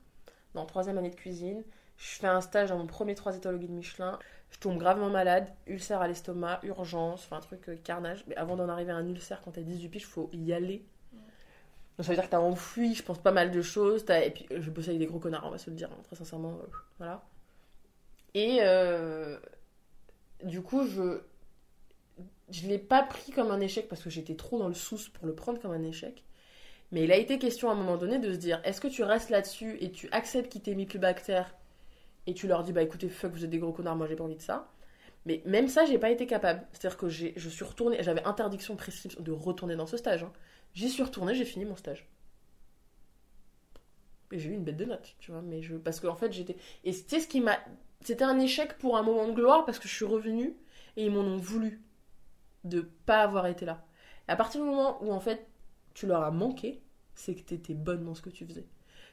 non, troisième année de cuisine, je fais un stage dans mon premier 3 étoiles guide Michelin, je tombe gravement malade, ulcère à l'estomac, urgence, enfin un truc euh, carnage. Mais avant d'en arriver à un ulcère, quand t'as 18 piges, faut y aller. Donc ça veut dire que t'as enfoui, je pense, pas mal de choses. t'as- Et puis, je bossais avec des gros connards, on va se le dire, hein, très sincèrement. euh, voilà. Et euh, du coup, je je l'ai pas pris comme un échec parce que j'étais trop dans le sous pour le prendre comme un échec. Mais il a été question à un moment donné de se dire est-ce que tu restes là-dessus et tu acceptes qu'ils t'aient mis bactère et tu leur dis bah écoutez, fuck, vous êtes des gros connards, moi j'ai pas envie de ça. Mais même ça, j'ai pas été capable. C'est-à-dire que je suis retournée, j'avais interdiction prescription de retourner dans ce stage. hein. J'y suis retournée, j'ai fini mon stage. Et j'ai eu une bête de notes, tu vois. Mais je, parce qu'en fait, j'étais. Et c'était ce qui m'a. C'était un échec pour un moment de gloire parce que je suis revenue et ils m'en ont voulu de pas avoir été là. Et à partir du moment où en fait tu leur as manqué, c'est que t'étais bonne dans ce que tu faisais.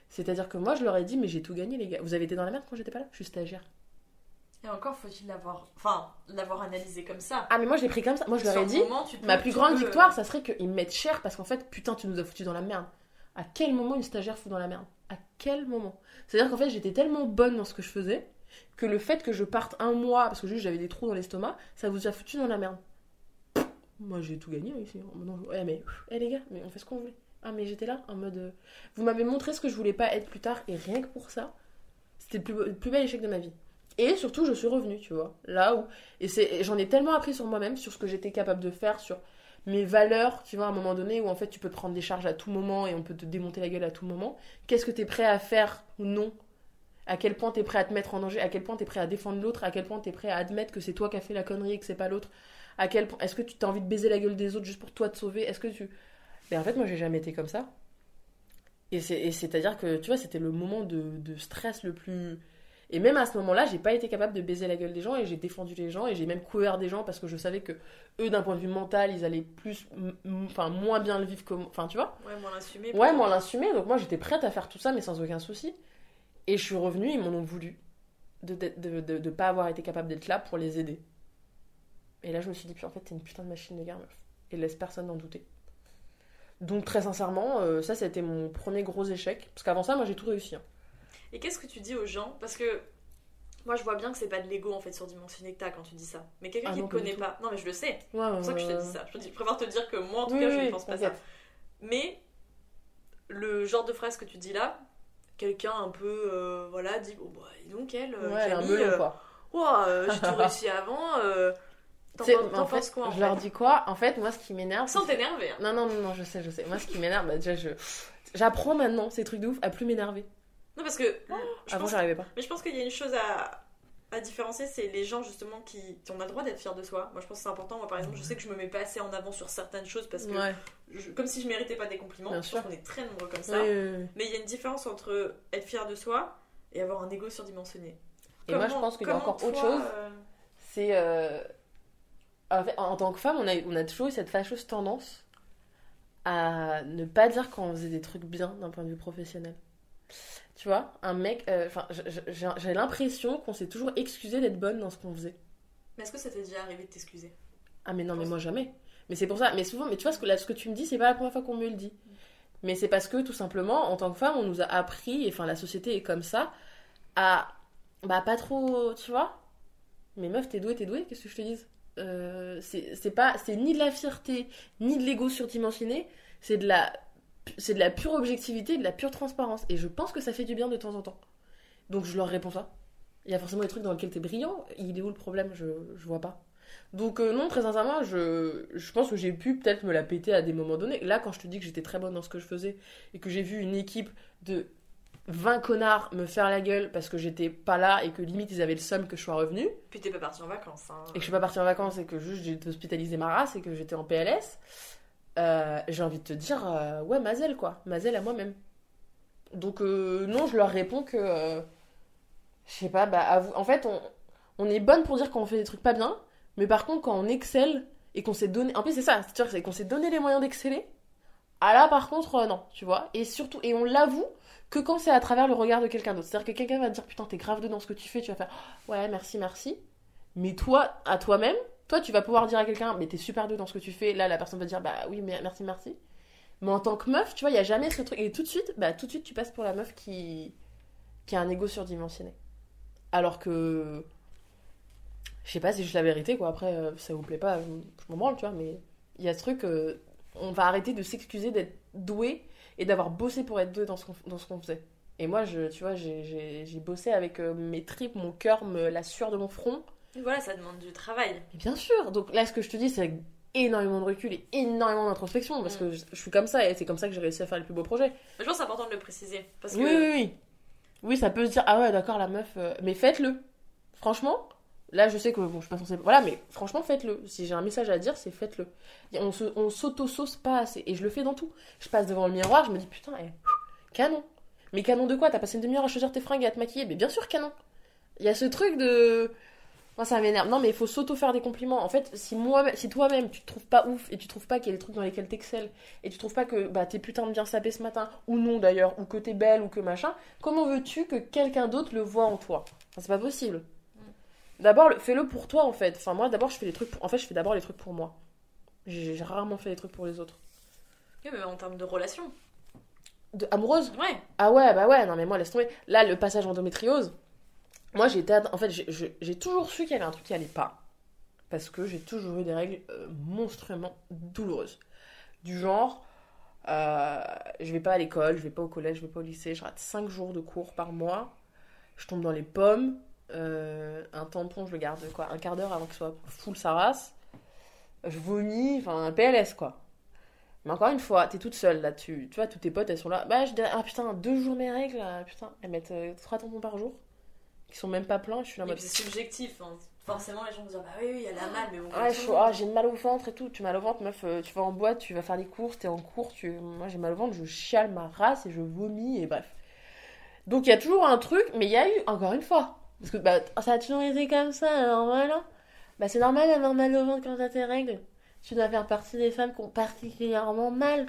C'est-à-dire que moi je leur ai dit mais j'ai tout gagné les gars. Vous avez été dans la merde quand j'étais pas là? Je suis stagiaire. Et encore faut-il l'avoir, enfin, l'avoir analysé comme ça? Ah, mais moi je l'ai pris comme ça. Moi je leur ai dit, moment, tu peux- ma plus grande peux- victoire, ça serait qu'ils me mettent cher parce qu'en fait, putain, tu nous as foutu dans la merde. À quel moment une stagiaire fout dans la merde? À quel moment? C'est-à-dire qu'en fait, j'étais tellement bonne dans ce que je faisais que le fait que je parte un mois, parce que juste j'avais des trous dans l'estomac, ça vous a foutu dans la merde. Moi j'ai tout gagné ici. Non, ouais, mais, eh, les gars, mais on fait ce qu'on voulait. Ah, mais j'étais là en mode. euh, Vous m'avez montré ce que je voulais pas être plus tard, et rien que pour ça, c'était le plus, bel échec de ma vie. Et surtout, je suis revenue, tu vois. Là où. Et et j'en ai tellement appris sur moi-même, sur ce que j'étais capable de faire, sur mes valeurs, tu vois, à un moment donné où en fait tu peux te prendre des charges à tout moment et on peut te démonter la gueule à tout moment. Qu'est-ce que tu es prêt à faire ou non À quel point tu es prêt à te mettre en danger À quel point tu es prêt à défendre l'autre À quel point tu es prêt à admettre que c'est toi qui as fait la connerie et que c'est pas l'autre À quel point Est-ce que tu as envie de baiser la gueule des autres juste pour toi te sauver? Est-ce que tu. Mais en fait, moi j'ai jamais été comme ça. Et c'est- et c'est-à-dire que, tu vois, c'était le moment de, de stress le plus. Et même à ce moment-là, j'ai pas été capable de baiser la gueule des gens et j'ai défendu les gens et j'ai même couvert des gens parce que je savais que eux, d'un point de vue mental, ils allaient plus, enfin, moins bien le vivre que. Enfin, tu vois? Ouais, moi l'assumer. Ouais, moi l'insumer. Donc moi, j'étais prête à faire tout ça, mais sans aucun souci. Et je suis revenue, ils m'en ont voulu de de, de, de- de pas avoir été capable d'être là pour les aider. Et là, je me suis dit, puis en fait, t'es une putain de machine de guerre, meuf. Et laisse personne en douter. Donc très sincèrement, euh, ça, c'était mon premier gros échec. Parce qu'avant ça, moi, j'ai tout réussi. hein. Et qu'est-ce que tu dis aux gens? Parce que moi je vois bien que c'est pas de l'ego en fait surdimensionné que t'as quand tu dis ça. Mais quelqu'un Ah qui non, te connaît pas. Non mais je le sais. Ouais, C'est pour ça que je te dis ça. Je, te dis- je préfère te dire que moi en tout Oui, cas je ne pense pas ça. Mais le genre de phrase que tu dis là, quelqu'un un peu euh, voilà dit bon bah dis donc elle, euh, Ouais, elle Camille, melon, euh, quoi. Euh, j'ai tout réussi avant. T'en penses- quoi en je fait leur dis quoi? En fait, moi, ce qui m'énerve. Sans t'énerver. hein. Non, non, non, non, je sais, je sais. Moi, ce qui m'énerve, bah, déjà, je. J'apprends maintenant ces trucs de ouf à plus m'énerver. Non parce que je Avant, pense j'arrivais pas. Mais je pense qu'il y a une chose à, à différencier, c'est les gens justement qui, qui ont le droit d'être fiers de soi. Moi je pense que c'est important. Moi par exemple, je sais que je me mets pas assez en avant sur certaines choses parce que, Ouais, je- comme si je méritais pas des compliments. Bien je sûr. pense qu'on est très nombreux comme ça. oui, oui. Mais il y a une différence entre être fier de soi et avoir un ego surdimensionné. Et moi, je pense qu'il y a encore autre chose. euh, C'est. euh, En, fait, en tant que femme, on a, on a toujours eu cette fâcheuse tendance à ne pas dire quand on faisait des trucs bien d'un point de vue professionnel. Tu vois, un mec. euh, Enfin, j'ai l'impression qu'on s'est toujours excusé d'être bonne dans ce qu'on faisait. Mais est-ce que ça t'est déjà arrivé de t'excuser? Ah mais non, mais moi jamais. Mais c'est pour ça. Mais souvent, mais tu vois, ce que, là, ce que tu me dis, c'est pas la première fois qu'on me le dit. Mais c'est parce que tout simplement, en tant que femme, on nous a appris, et enfin la société est comme ça, à bah pas trop, tu vois. Mais meuf, t'es douée, t'es douée, qu'est-ce que je te dise? Euh, C'est c'est pas, c'est ni de la fierté, ni de l'ego surdimensionné, c'est de la, c'est de la pure objectivité, de la pure transparence. Et je pense que ça fait du bien de temps en temps. Donc je leur réponds ça. Il y a forcément des trucs dans lesquels t'es brillant. Il est où le problème? Je, je vois pas. Donc euh, non, très sincèrement, je, je pense que j'ai pu peut-être me la péter à des moments donnés. Là, quand je te dis que j'étais très bonne dans ce que je faisais et que j'ai vu une équipe de 20 connards me faire la gueule parce que j'étais pas là et que limite ils avaient le seum que je sois revenue Puis t'es pas parti en vacances. Hein. et que je suis pas partie en vacances et que juste j'ai hospitalisé ma race et que j'étais en PLS, euh, j'ai envie de te dire, euh, ouais, Mazel quoi, Mazel à moi-même. Donc euh, non, je leur réponds que, je sais pas, bah à vous- en fait, on, on est bonne pour dire quand on fait des trucs pas bien, mais par contre quand on excelle et qu'on s'est donné, en plus c'est ça, c'est-à-dire c'est qu'on s'est donné les moyens d'exceller, ah là par contre non, tu vois, et surtout, et on l'avoue que quand c'est à travers le regard de quelqu'un d'autre, c'est-à-dire que quelqu'un va te dire putain t'es grave dedans ce que tu fais, tu vas faire ouais merci merci, mais toi, à toi-même, toi, tu vas pouvoir dire à quelqu'un, mais t'es super doué dans ce que tu fais. Là, la personne va dire, bah oui, mais merci, merci. Mais en tant que meuf, tu vois, il y a jamais ce truc. Et tout de suite, bah tout de suite, tu passes pour la meuf qui, qui a un ego surdimensionné. Alors que. Je sais pas c'est juste la vérité, quoi. Après, euh, ça vous plaît pas, je m'en branle, tu vois. Mais il y a ce truc, euh, on va arrêter de s'excuser d'être doué et d'avoir bossé pour être doué dans ce qu'on faisait. Et moi, je, tu vois, j'ai- j'ai j'ai bossé avec euh, mes tripes, mon cœur, me- la sueur de mon front. Voilà, ça demande du travail. Mais bien sûr. Donc là, ce que je te dis, c'est énormément de recul et énormément d'introspection parce Mm. que je, je suis comme ça et c'est comme ça que j'ai réussi à faire les plus beaux projets. Mais je pense que c'est important de le préciser. Parce que Oui, oui, oui. Oui, ça peut se dire, ah ouais, d'accord, la meuf. euh, Mais faites-le. Franchement, là, je sais que bon, je suis pas censée. Voilà, mais franchement, faites-le. Si j'ai un message à dire, c'est faites-le. On se- on s'auto-sauce pas assez. Et je le fais dans tout. Je passe devant le miroir, je me dis, putain, eh, canon. Mais canon de quoi? T'as passé une demi-heure à choisir tes fringues et à te maquiller? Mais bien sûr, canon. Il y a ce truc de. Moi, ça m'énerve. Non, mais il faut s'auto-faire des compliments. En fait, si, moi, si toi-même, tu te trouves pas ouf et tu trouves pas qu'il y a des trucs dans lesquels t'excelles et tu trouves pas que bah, t'es putain de bien sapé ce matin, ou non d'ailleurs, ou que t'es belle, ou que machin, comment veux-tu que quelqu'un d'autre le voit en toi? Enfin, C'est pas possible. D'abord, le- fais-le pour toi en fait. Enfin, moi d'abord, je fais les trucs. Pour... En fait, je fais d'abord les trucs pour moi. J'ai j'ai rarement fait les trucs pour les autres. Oui, mais en termes de relation. De... Amoureuse? Ouais. Ah ouais, bah ouais, non mais moi laisse tomber. Là, le passage endométriose, moi att- En fait, j'ai- toujours su qu'il y avait un truc qui allait pas. Parce que j'ai toujours eu des règles euh, monstrueusement douloureuses. Du genre, euh, je vais pas à l'école, je vais pas au collège, je vais pas au lycée, je rate 5 jours de cours par mois, je tombe dans les pommes, euh, un tampon, je le garde quoi, un quart d'heure avant qu'il soit full sa race, je vomis, enfin un PLS quoi. Mais encore une fois, t'es toute seule là-dessus. Tu vois, toutes tes potes, elles sont là. Bah, je ah putain, deux jours mes règles, ah, putain, elles mettent euh, trois tampons par jour, qui sont même pas pleins, je suis là en mode. c'est subjectif. hein. Forcément, les gens vont dire Bah oui, oui, elle a mal, mais bon. Ouais, je suis- ah, j'ai mal au ventre et tout. Tu as mal au ventre, meuf. euh, Tu vas en boîte, tu vas faire des courses, t'es en cours. Tu... Moi, j'ai mal au ventre, je chiale ma race et je vomis et bref. Donc, il y a toujours un truc, mais il y a eu, encore une fois. Parce que bah, ça a toujours été comme ça, alors voilà. Bah, c'est normal d'avoir mal au ventre quand t'as tes règles. Tu dois faire partie des femmes qui ont particulièrement mal.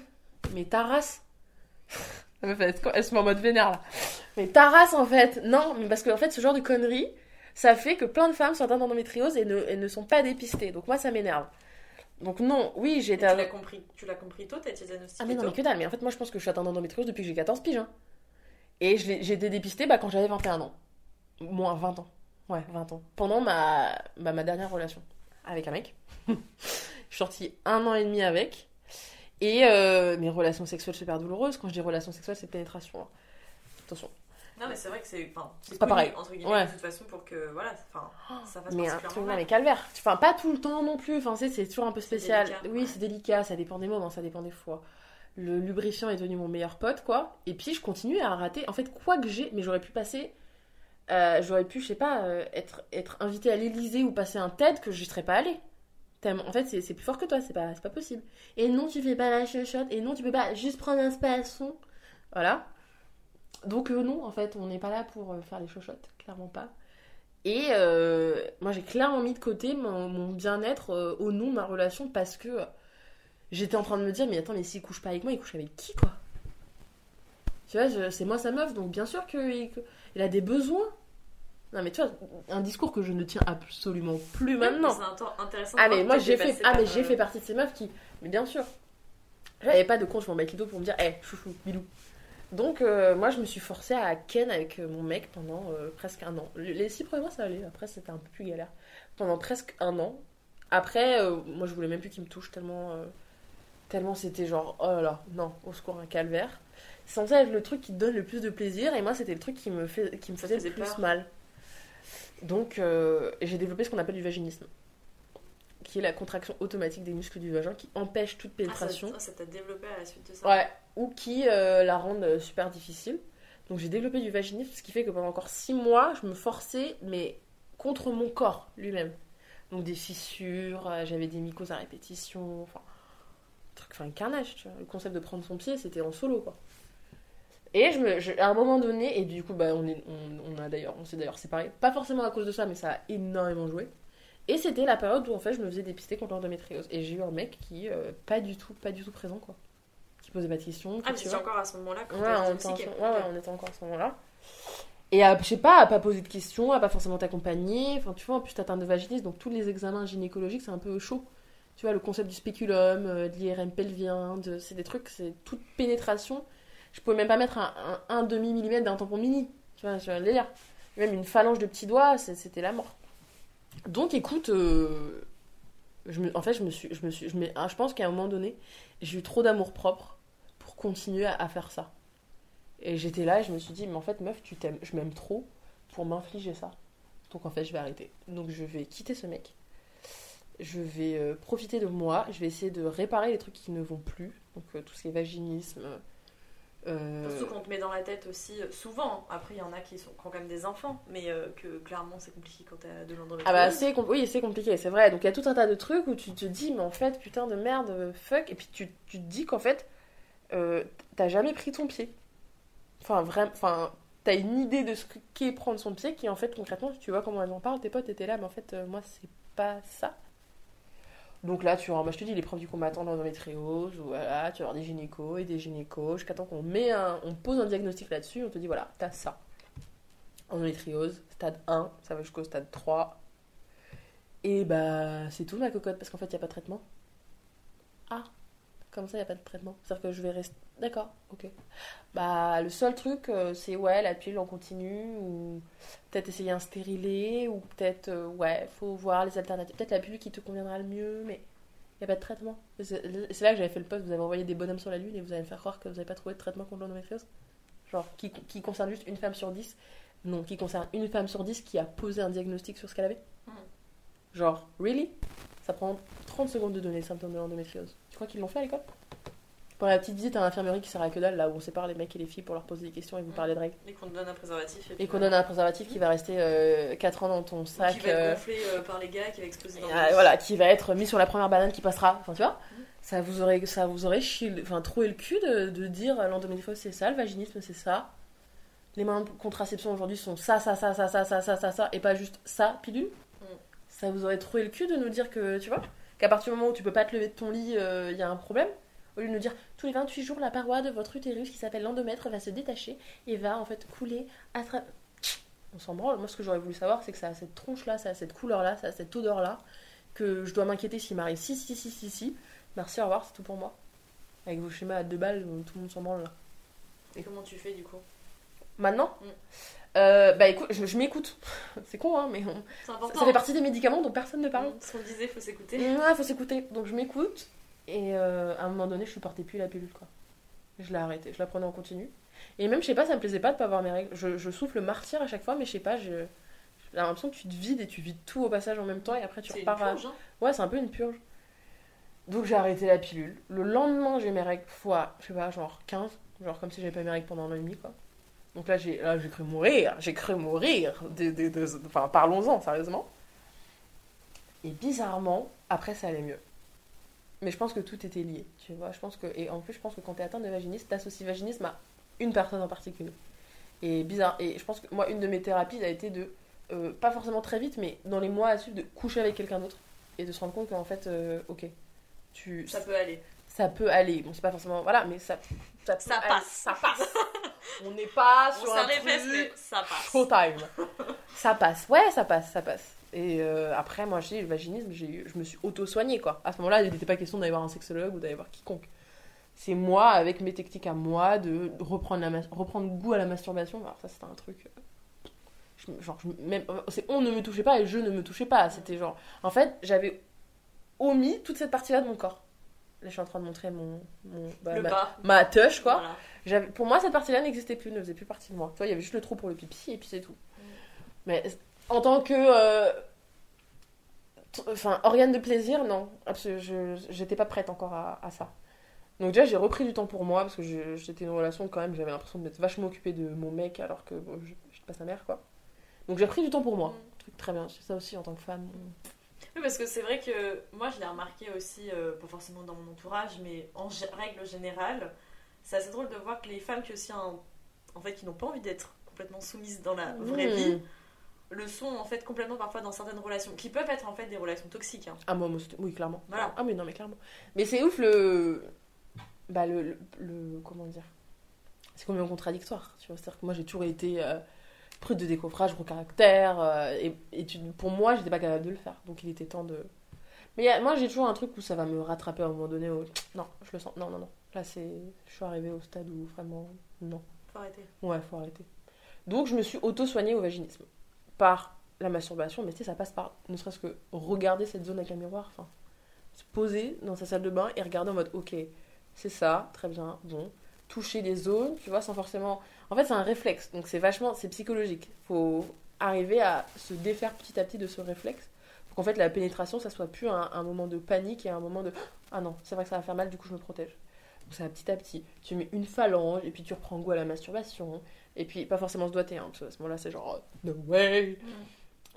Mais ta race. La meuf, elle, se- elle se met en mode vénère là. Mais ta race en fait. Non, mais parce que en fait, ce genre de conneries ça fait que plein de femmes sont atteintes d'endométriose et ne, et ne sont pas dépistées. Donc moi, ça m'énerve. Donc non, oui, j'ai été... tu l'as compris. Tu l'as compris tôt, t'as été diagnostiquée Ah mais non, mais que dalle. Mais en fait, moi, je pense que je suis atteinte d'endométriose depuis que j'ai 14 piges. hein. Et j'ai été dépistée bah, quand j'avais 21 ans. Moins 20 ans. Ouais, 20 ans. Pendant ma, bah, ma dernière relation avec un mec. je suis sortie un an et demi avec. Et euh, mes relations sexuelles super douloureuses. Quand je dis relations sexuelles, c'est pénétration. hein. Attention. Non, mais c'est vrai que c'est. Enfin, c'est pas connu, pareil. Entre guillemets, Ouais. de toute façon, pour que. Voilà, enfin, ça fasse Mais particulièrement mal. mais calvaire. Enfin, pas tout le temps non plus. Enfin, c'est c'est toujours un peu spécial. délicat, oui, ouais. c'est délicat. Ça dépend des moments, ça dépend des fois. Le lubrifiant est devenu mon meilleur pote, quoi. Et puis, je continue à rater. En fait, quoi que j'ai, mais j'aurais pu passer. euh, j'aurais pu, je sais pas, euh, être, être invité à l'Elysée ou passer un TED que je serais pas allée. En fait, c'est plus fort que toi, c'est pas, pas possible. Et non, tu fais pas la chuchote. Et non, tu peux pas juste prendre un spasson. Voilà. Donc, euh, non, en fait, on n'est pas là pour euh, faire les chuchotes, clairement pas. Et euh, moi, j'ai clairement mis de côté mon, bien-être au nom de ma relation parce que j'étais en train de me dire, mais attends, mais s'il couche pas avec moi, il couche avec qui, quoi? Tu vois, c'est moi sa meuf, donc bien sûr qu'il il a des besoins. Non, mais tu vois, un discours que je ne tiens absolument plus maintenant. C'est un- intéressant. Ah mais moi j'ai fait ah mais j'ai euh, fait partie de ces meufs qui mais bien sûr. J'avais pas de compte sur mon mec pour me dire hé chouchou bilou. Donc euh, moi je me suis forcée à ken avec euh, mon mec pendant euh, presque un an. Les six premiers mois ça allait. Après c'était un peu plus galère. Pendant presque un an. Après euh, moi je voulais même plus qu'il me touche tellement tellement c'était genre oh là là non au secours un calvaire. C'est censé être le truc qui te donne le plus de plaisir et moi c'était le truc qui me fait qui me faisait le plus peur. mal donc euh, j'ai développé ce qu'on appelle du vaginisme qui est la contraction automatique des muscles du vagin qui empêche toute Ah, ça pénétration ça t'a développé à la suite de ça. ouais, ou qui euh, la rendent euh, super difficile. Donc j'ai développé du vaginisme, ce qui fait que pendant encore 6 mois, je me forçais, mais contre mon corps lui-même. Donc des fissures, j'avais des mycoses à répétition, enfin, un truc, enfin un carnage, tu vois. Le concept de prendre son pied, c'était en solo, quoi. Et je me, je- à un moment donné, et du coup, bah, on, est, on, on a d'ailleurs, on s'est d'ailleurs séparés, pas forcément à cause de ça, mais ça a énormément joué. Et c'était la période où en fait je me faisais dépister contre l'endométriose. Et j'ai eu un mec qui, euh, pas du tout, pas du tout présent, quoi. Qui posait pas de questions. Ah, mais tu c'était encore à ce moment-là quand Ouais, on était, ouais, ouais, on était encore à ce moment-là. Et à, je sais pas, à pas poser de questions, à pas forcément t'accompagner. Enfin, tu vois, en plus, t'as atteint de vaginisme, donc tous les examens gynécologiques, c'est un peu chaud. Tu vois, le concept du spéculum, euh, de l'IRM pelvien, de... c'est des trucs, c'est toute pénétration. Je pouvais même pas mettre un, un, un demi-millimètre d'un tampon mini. Tu vois, vais le délire. Même une phalange de petits doigts, c'est- c'était la mort. Donc, écoute, euh, je en fait, je me suis, je me suis, je, me- ah, je pense qu'à un moment donné, j'ai eu trop d'amour propre pour continuer à, à faire ça. Et j'étais là et je me suis dit, mais en fait, meuf, tu t'aimes, je m'aime trop pour m'infliger ça. Donc en fait, je vais arrêter. Donc je vais quitter ce mec. Je vais euh, profiter de moi. Je vais essayer de réparer les trucs qui ne vont plus. Donc euh, tout ce qui est vaginisme. Euh, Surtout qu'on te met dans la tête aussi, euh, souvent, après il y en a qui, sont, qui ont quand même des enfants, mais euh, que clairement c'est compliqué quand t'as de l'endométriose. Ah bah c'est oui c'est compliqué c'est vrai. Donc il y a tout un tas de trucs où tu te dis mais en fait putain de merde euh, fuck. Et puis tu, tu te dis qu'en fait euh, t'as jamais pris ton pied. Enfin vraiment enfin t'as une idée de ce qu'est prendre son pied qui en fait concrètement tu vois comment elles en parlent tes potes étaient là mais en fait moi c'est pas ça donc là tu vois moi je te dis l'épreuve du combattant d'endométriose ou voilà tu vas avoir des gynécos et des gynécos jusqu'à temps qu'on met un on pose un diagnostic là-dessus on te dit voilà t'as ça. Endométriose, stade 1, ça va jusqu'au stade 3, Et bah, c'est tout ma cocotte, parce qu'en fait, il n'y a pas de traitement. Ah, comme ça, il n'y a pas de traitement. C'est-à-dire que je vais rester. D'accord, ok. Bah, le seul truc, euh, c'est ouais, la pilule en continu, ou peut-être essayer un stérilet, ou peut-être, euh, ouais, faut voir les alternatives. Peut-être la pilule qui te conviendra le mieux, mais il n'y a pas de traitement. C'est là que j'avais fait le post, vous avez envoyé des bonhommes sur la lune et vous allez me faire croire que vous n'avez pas trouvé de traitement contre l'endométriose. Genre, qui, qui concerne juste une femme sur dix? Non, qui concerne une femme sur dix qui a posé un diagnostic sur ce qu'elle avait? Mhm. Genre, really? Ça prend 30 secondes de donner les symptômes de l'endométriose. Tu crois qu'ils l'ont fait à l'école? Pour la petite visite à l'infirmerie qui sert à que dalle, là où on sépare les mecs et les filles pour leur poser des questions et vous parler de règles. Et qu'on te donne un préservatif. Et qu'on donne un préservatif qui va rester 4 ans dans ton Ou sac. Qui va euh, être gonflé euh, par les gars, qui va exploser dans le euh, voilà, qui va être mis sur la première banane qui passera. Enfin, tu vois Mhm. ça vous aurait, ça vous aurait chié enfin, troué le cul de, de dire euh, l'endométriose c'est ça, le vaginisme c'est ça. Les moyens de contraception aujourd'hui sont ça, ça, ça, ça, ça, ça, ça, ça, ça, et pas juste ça, pilule. Ça vous aurait troué le cul de nous dire que, tu vois, qu'à partir du moment où tu peux pas te lever de ton lit, il y a un problème. Au lieu de nous dire, tous les 28 jours, la paroi de votre utérus qui s'appelle l'endomètre va se détacher et va en fait couler à travers. On s'en branle. Moi, ce que j'aurais voulu savoir, c'est que ça a cette tronche-là, ça a cette couleur-là, ça a cette odeur-là, que je dois m'inquiéter s'il m'arrive si, si, si, si, si. Merci, au revoir, c'est tout pour moi. Avec vos schémas à deux balles, où tout le monde s'en branle là. Et comment tu fais du coup? Maintenant? Mm. Euh, Bah écoute, je, je m'écoute. c'est con, hein, mais on- ça, fait partie des médicaments dont personne ne parle. Mm, Ce qu'on disait, faut s'écouter. Ouais, faut s'écouter. Donc je m'écoute. Et euh, à un moment donné, je supportais plus la pilule, quoi. Je l'ai arrêtée. Je la prenais en continu. Et même, je sais pas, ça me plaisait pas de pas avoir mes règles. Je, je souffle le martyr à chaque fois, mais je sais pas, je. J'ai l'impression que tu te vides et tu vides tout au passage en même temps et après tu une repars à- purge, hein. Ouais, c'est un peu une purge. Donc j'ai arrêté la pilule. Le lendemain, j'ai mes règles fois, je sais pas, genre 15. Genre comme si j'avais pas mes règles pendant un an et demi, quoi. Donc là, j'ai cru mourir. J'ai cru mourir. De, de- de- Enfin, parlons-en, sérieusement. Et bizarrement, après, ça allait mieux. Mais je pense que tout était lié, tu vois. Je pense que... Et en plus, je pense que quand t'es atteinte de vaginisme, t'associes vaginisme à une personne en particulier. Et bizarre. Et je pense que moi, une de mes thérapies a été de... euh, pas forcément très vite, mais dans les mois à suivre, de coucher avec quelqu'un d'autre. Et de se rendre compte qu'en fait, euh, ok, tu, Ça peut aller. ça peut aller. Bon, c'est pas forcément. Voilà, mais ça. Ça, Ça passe. Ça passe. On n'est pas On sur un fesses, mais truc ça passe. showtime. ça passe. Ouais, ça passe, ça passe. Et euh, après, moi, dis, le vaginisme, j'ai eu- je me suis auto-soignée, quoi. À ce moment-là, il n'était pas question d'aller voir un sexologue ou d'aller voir quiconque. C'est moi, avec mes techniques à moi, de reprendre, la mas- reprendre goût à la masturbation. Alors, ça, c'était un truc. euh, je genre, je même, euh, c'est on ne me touchait pas et je ne me touchais pas. C'était genre. En fait, j'avais omis toute cette partie-là de mon corps. Là, je suis en train de montrer mon. mon bah, Le ma, bas. ma touche, quoi. Voilà. J'avais- Pour moi, cette partie-là n'existait plus, ne faisait plus partie de moi. Tu vois, il y avait juste le trou pour le pipi et puis c'est tout. Mais en tant que. euh, t- Enfin, organe de plaisir, non. Absolument, je j'étais pas prête encore à, à ça. Donc, déjà, j'ai repris du temps pour moi parce que je- j'étais dans une relation quand même, j'avais l'impression d'être vachement occupée de mon mec alors que bon, je j'étais pas sa mère, quoi. Donc, j'ai pris du temps pour moi. Mm. Truc très bien, c'est ça aussi en tant que femme. Oui, parce que c'est vrai que moi, je l'ai remarqué aussi, euh, pas forcément dans mon entourage, mais en règle générale, c'est assez drôle de voir que les femmes qui aussi, en, en fait, qui n'ont pas envie d'être complètement soumises dans la vraie Mm. vie, le sont en fait complètement parfois dans certaines relations, qui peuvent être en fait des relations toxiques. hein. Ah, moi, moi, oui, clairement. Voilà. Ah, mais non, mais clairement. Mais c'est ouf le. Bah, le. le, le- comment dire C'est complètement contradictoire, tu vois. C'est-à-dire que moi, j'ai toujours été euh, prude de décoffrage, gros caractère. euh, et et tu- pour moi, j'étais pas capable de le faire. Donc, il était temps de. Mais a- moi, j'ai toujours un truc où ça va me rattraper à un moment donné. où- Non, je le sens. Non, non, non. Là, c'est. Je suis arrivée au stade où vraiment. Non. Faut arrêter. Ouais, faut arrêter. Donc je me suis auto-soignée au vaginisme. Par la masturbation, mais tu sais, ça passe par ne serait-ce que regarder cette zone avec un miroir, enfin, se poser dans sa salle de bain et regarder en mode, ok, c'est ça, très bien, bon, toucher les zones, tu vois, sans forcément... En fait, c'est un réflexe, donc c'est vachement, c'est psychologique. Faut arriver à se défaire petit à petit de ce réflexe, pour qu'en fait, la pénétration, ça soit plus un, un moment de panique et un moment de, ah non, c'est vrai que ça va faire mal, du coup, je me protège. Donc ça va petit à petit. Tu mets une phalange, et puis tu reprends goût à la masturbation, et puis, pas forcément se doiter, hein, parce qu'à ce moment-là, c'est genre, no way.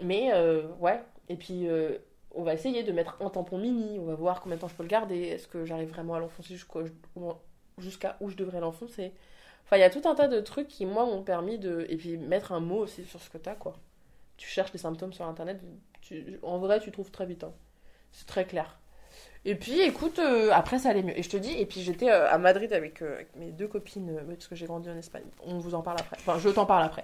Mais, euh, ouais. Et puis, euh, on va essayer de mettre un tampon mini, on va voir combien de temps je peux le garder, est-ce que j'arrive vraiment à l'enfoncer jusqu'à où je devrais l'enfoncer? Enfin, il y a tout un tas de trucs qui, moi, m'ont permis de. Et puis, mettre un mot aussi sur ce que t'as, quoi. Tu cherches les symptômes sur internet, en vrai, tu trouves très vite. hein. C'est très clair. Et puis, écoute, euh, après, ça allait mieux. Et je te dis, et puis j'étais euh, à Madrid avec, euh, avec mes deux copines, parce que j'ai grandi en Espagne. On vous en parle après. Enfin, je t'en parle après.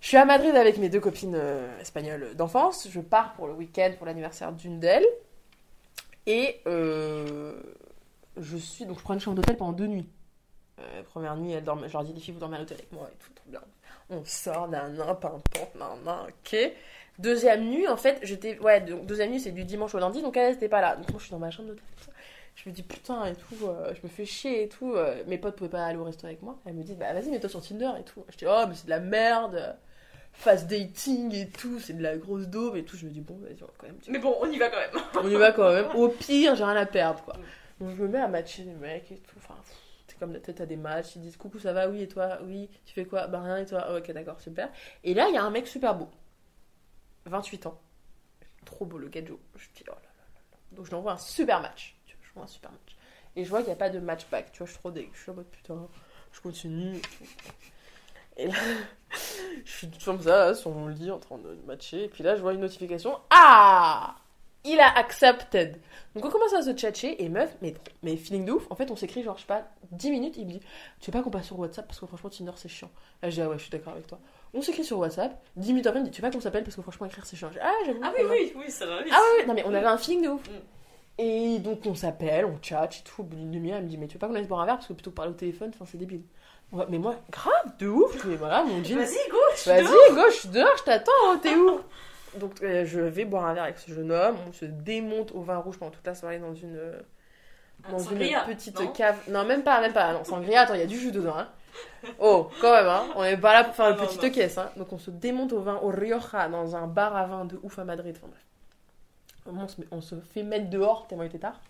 Je suis à Madrid avec mes deux copines espagnoles d'enfance. Je pars pour le week-end pour l'anniversaire d'une d'elles. Et je suis. Donc, je prends une chambre d'hôtel pendant deux nuits. Euh, première nuit, elle dorme, je leur dis, les filles, vous dormez à l'hôtel avec moi et tout, trop bien. On sort, nan, nan, pimpante, nan, nan, ok. Deuxième nuit, en fait, j'étais. Ouais, donc deuxième nuit, c'est du dimanche au lundi, donc elle, c'était pas là. Donc, moi, je suis dans ma chambre d'hôtel. tout ça. Je me dis, putain, et tout, euh, je me fais chier et tout. euh, mes potes pouvaient pas aller au resto avec moi. Elle me dit, bah vas-y, mets-toi sur Tinder et tout. Je dis, oh, mais c'est de la merde. Fast dating et tout, c'est de la grosse daube et tout. Je me dis, bon, vas-y, on va quand même. Mais bon, on y va quand même. On y va quand même. Au pire, j'ai rien à perdre, quoi. Donc je me mets à matcher les mecs et tout. Enfin, pff, comme t'as des matchs, ils disent coucou, ça va, oui, et toi, oui, tu fais quoi? Bah rien, et toi? Ok, d'accord, super. Et là, il y a un mec super beau. 28 ans. Trop beau, le gadjo. Je dis, oh là là là. Donc je lui envoie un super match. Tu vois, je vois un super match. Et je vois qu'il n'y a pas de match back. Tu vois, je suis trop dégueu. Je suis en mode putain, je continue. et là, je suis comme ça, sur mon lit, en train de matcher. Et puis là, je vois une notification. Ah Il a accepted. Donc on commence à se tchatcher. Et meuf, mais, mais feeling de ouf. En fait, on s'écrit genre, je sais pas, 10 minutes. Il me dit Tu veux pas qu'on passe sur WhatsApp? Parce que franchement, Tinder, c'est chiant. Là, je dis Ah ouais, je suis d'accord avec toi. On s'écrit sur WhatsApp. 10 minutes après, il me dit Tu veux pas qu'on s'appelle? Parce que franchement, écrire, c'est chiant. Je dis, ah, j'avoue. Ah oui, va. oui, oui, ça va vite. Ah ouais, ouais, non mais on avait un feeling de ouf. Mm. Et donc on s'appelle, on chat et tout. Au bout d'une demi-heure, elle me dit Mais tu veux pas qu'on aille boire un verre? Parce que plutôt que parler au téléphone, enfin, c'est débile. Ouais, Mais moi, grave, de ouf. Mais voilà, mon jean. Vas-y, go, suis Vas-y, gauche, je suis dehors, je t'attends, t'es où? Donc euh, je vais boire un verre avec ce jeune homme, on se démonte au vin rouge pendant toute la soirée dans une, euh, Un dans une petite non cave. Non, même pas, même pas. Non, sangria, attends, il y a du jus dedans. Hein. Oh, quand même, hein. on est pas là pour faire Ah une non, petite non. caisse. Hein. Donc on se démonte au vin au Rioja dans un bar à vin de ouf à Madrid. Enfin bref. On se, met- on se fait mettre dehors tellement il était tard.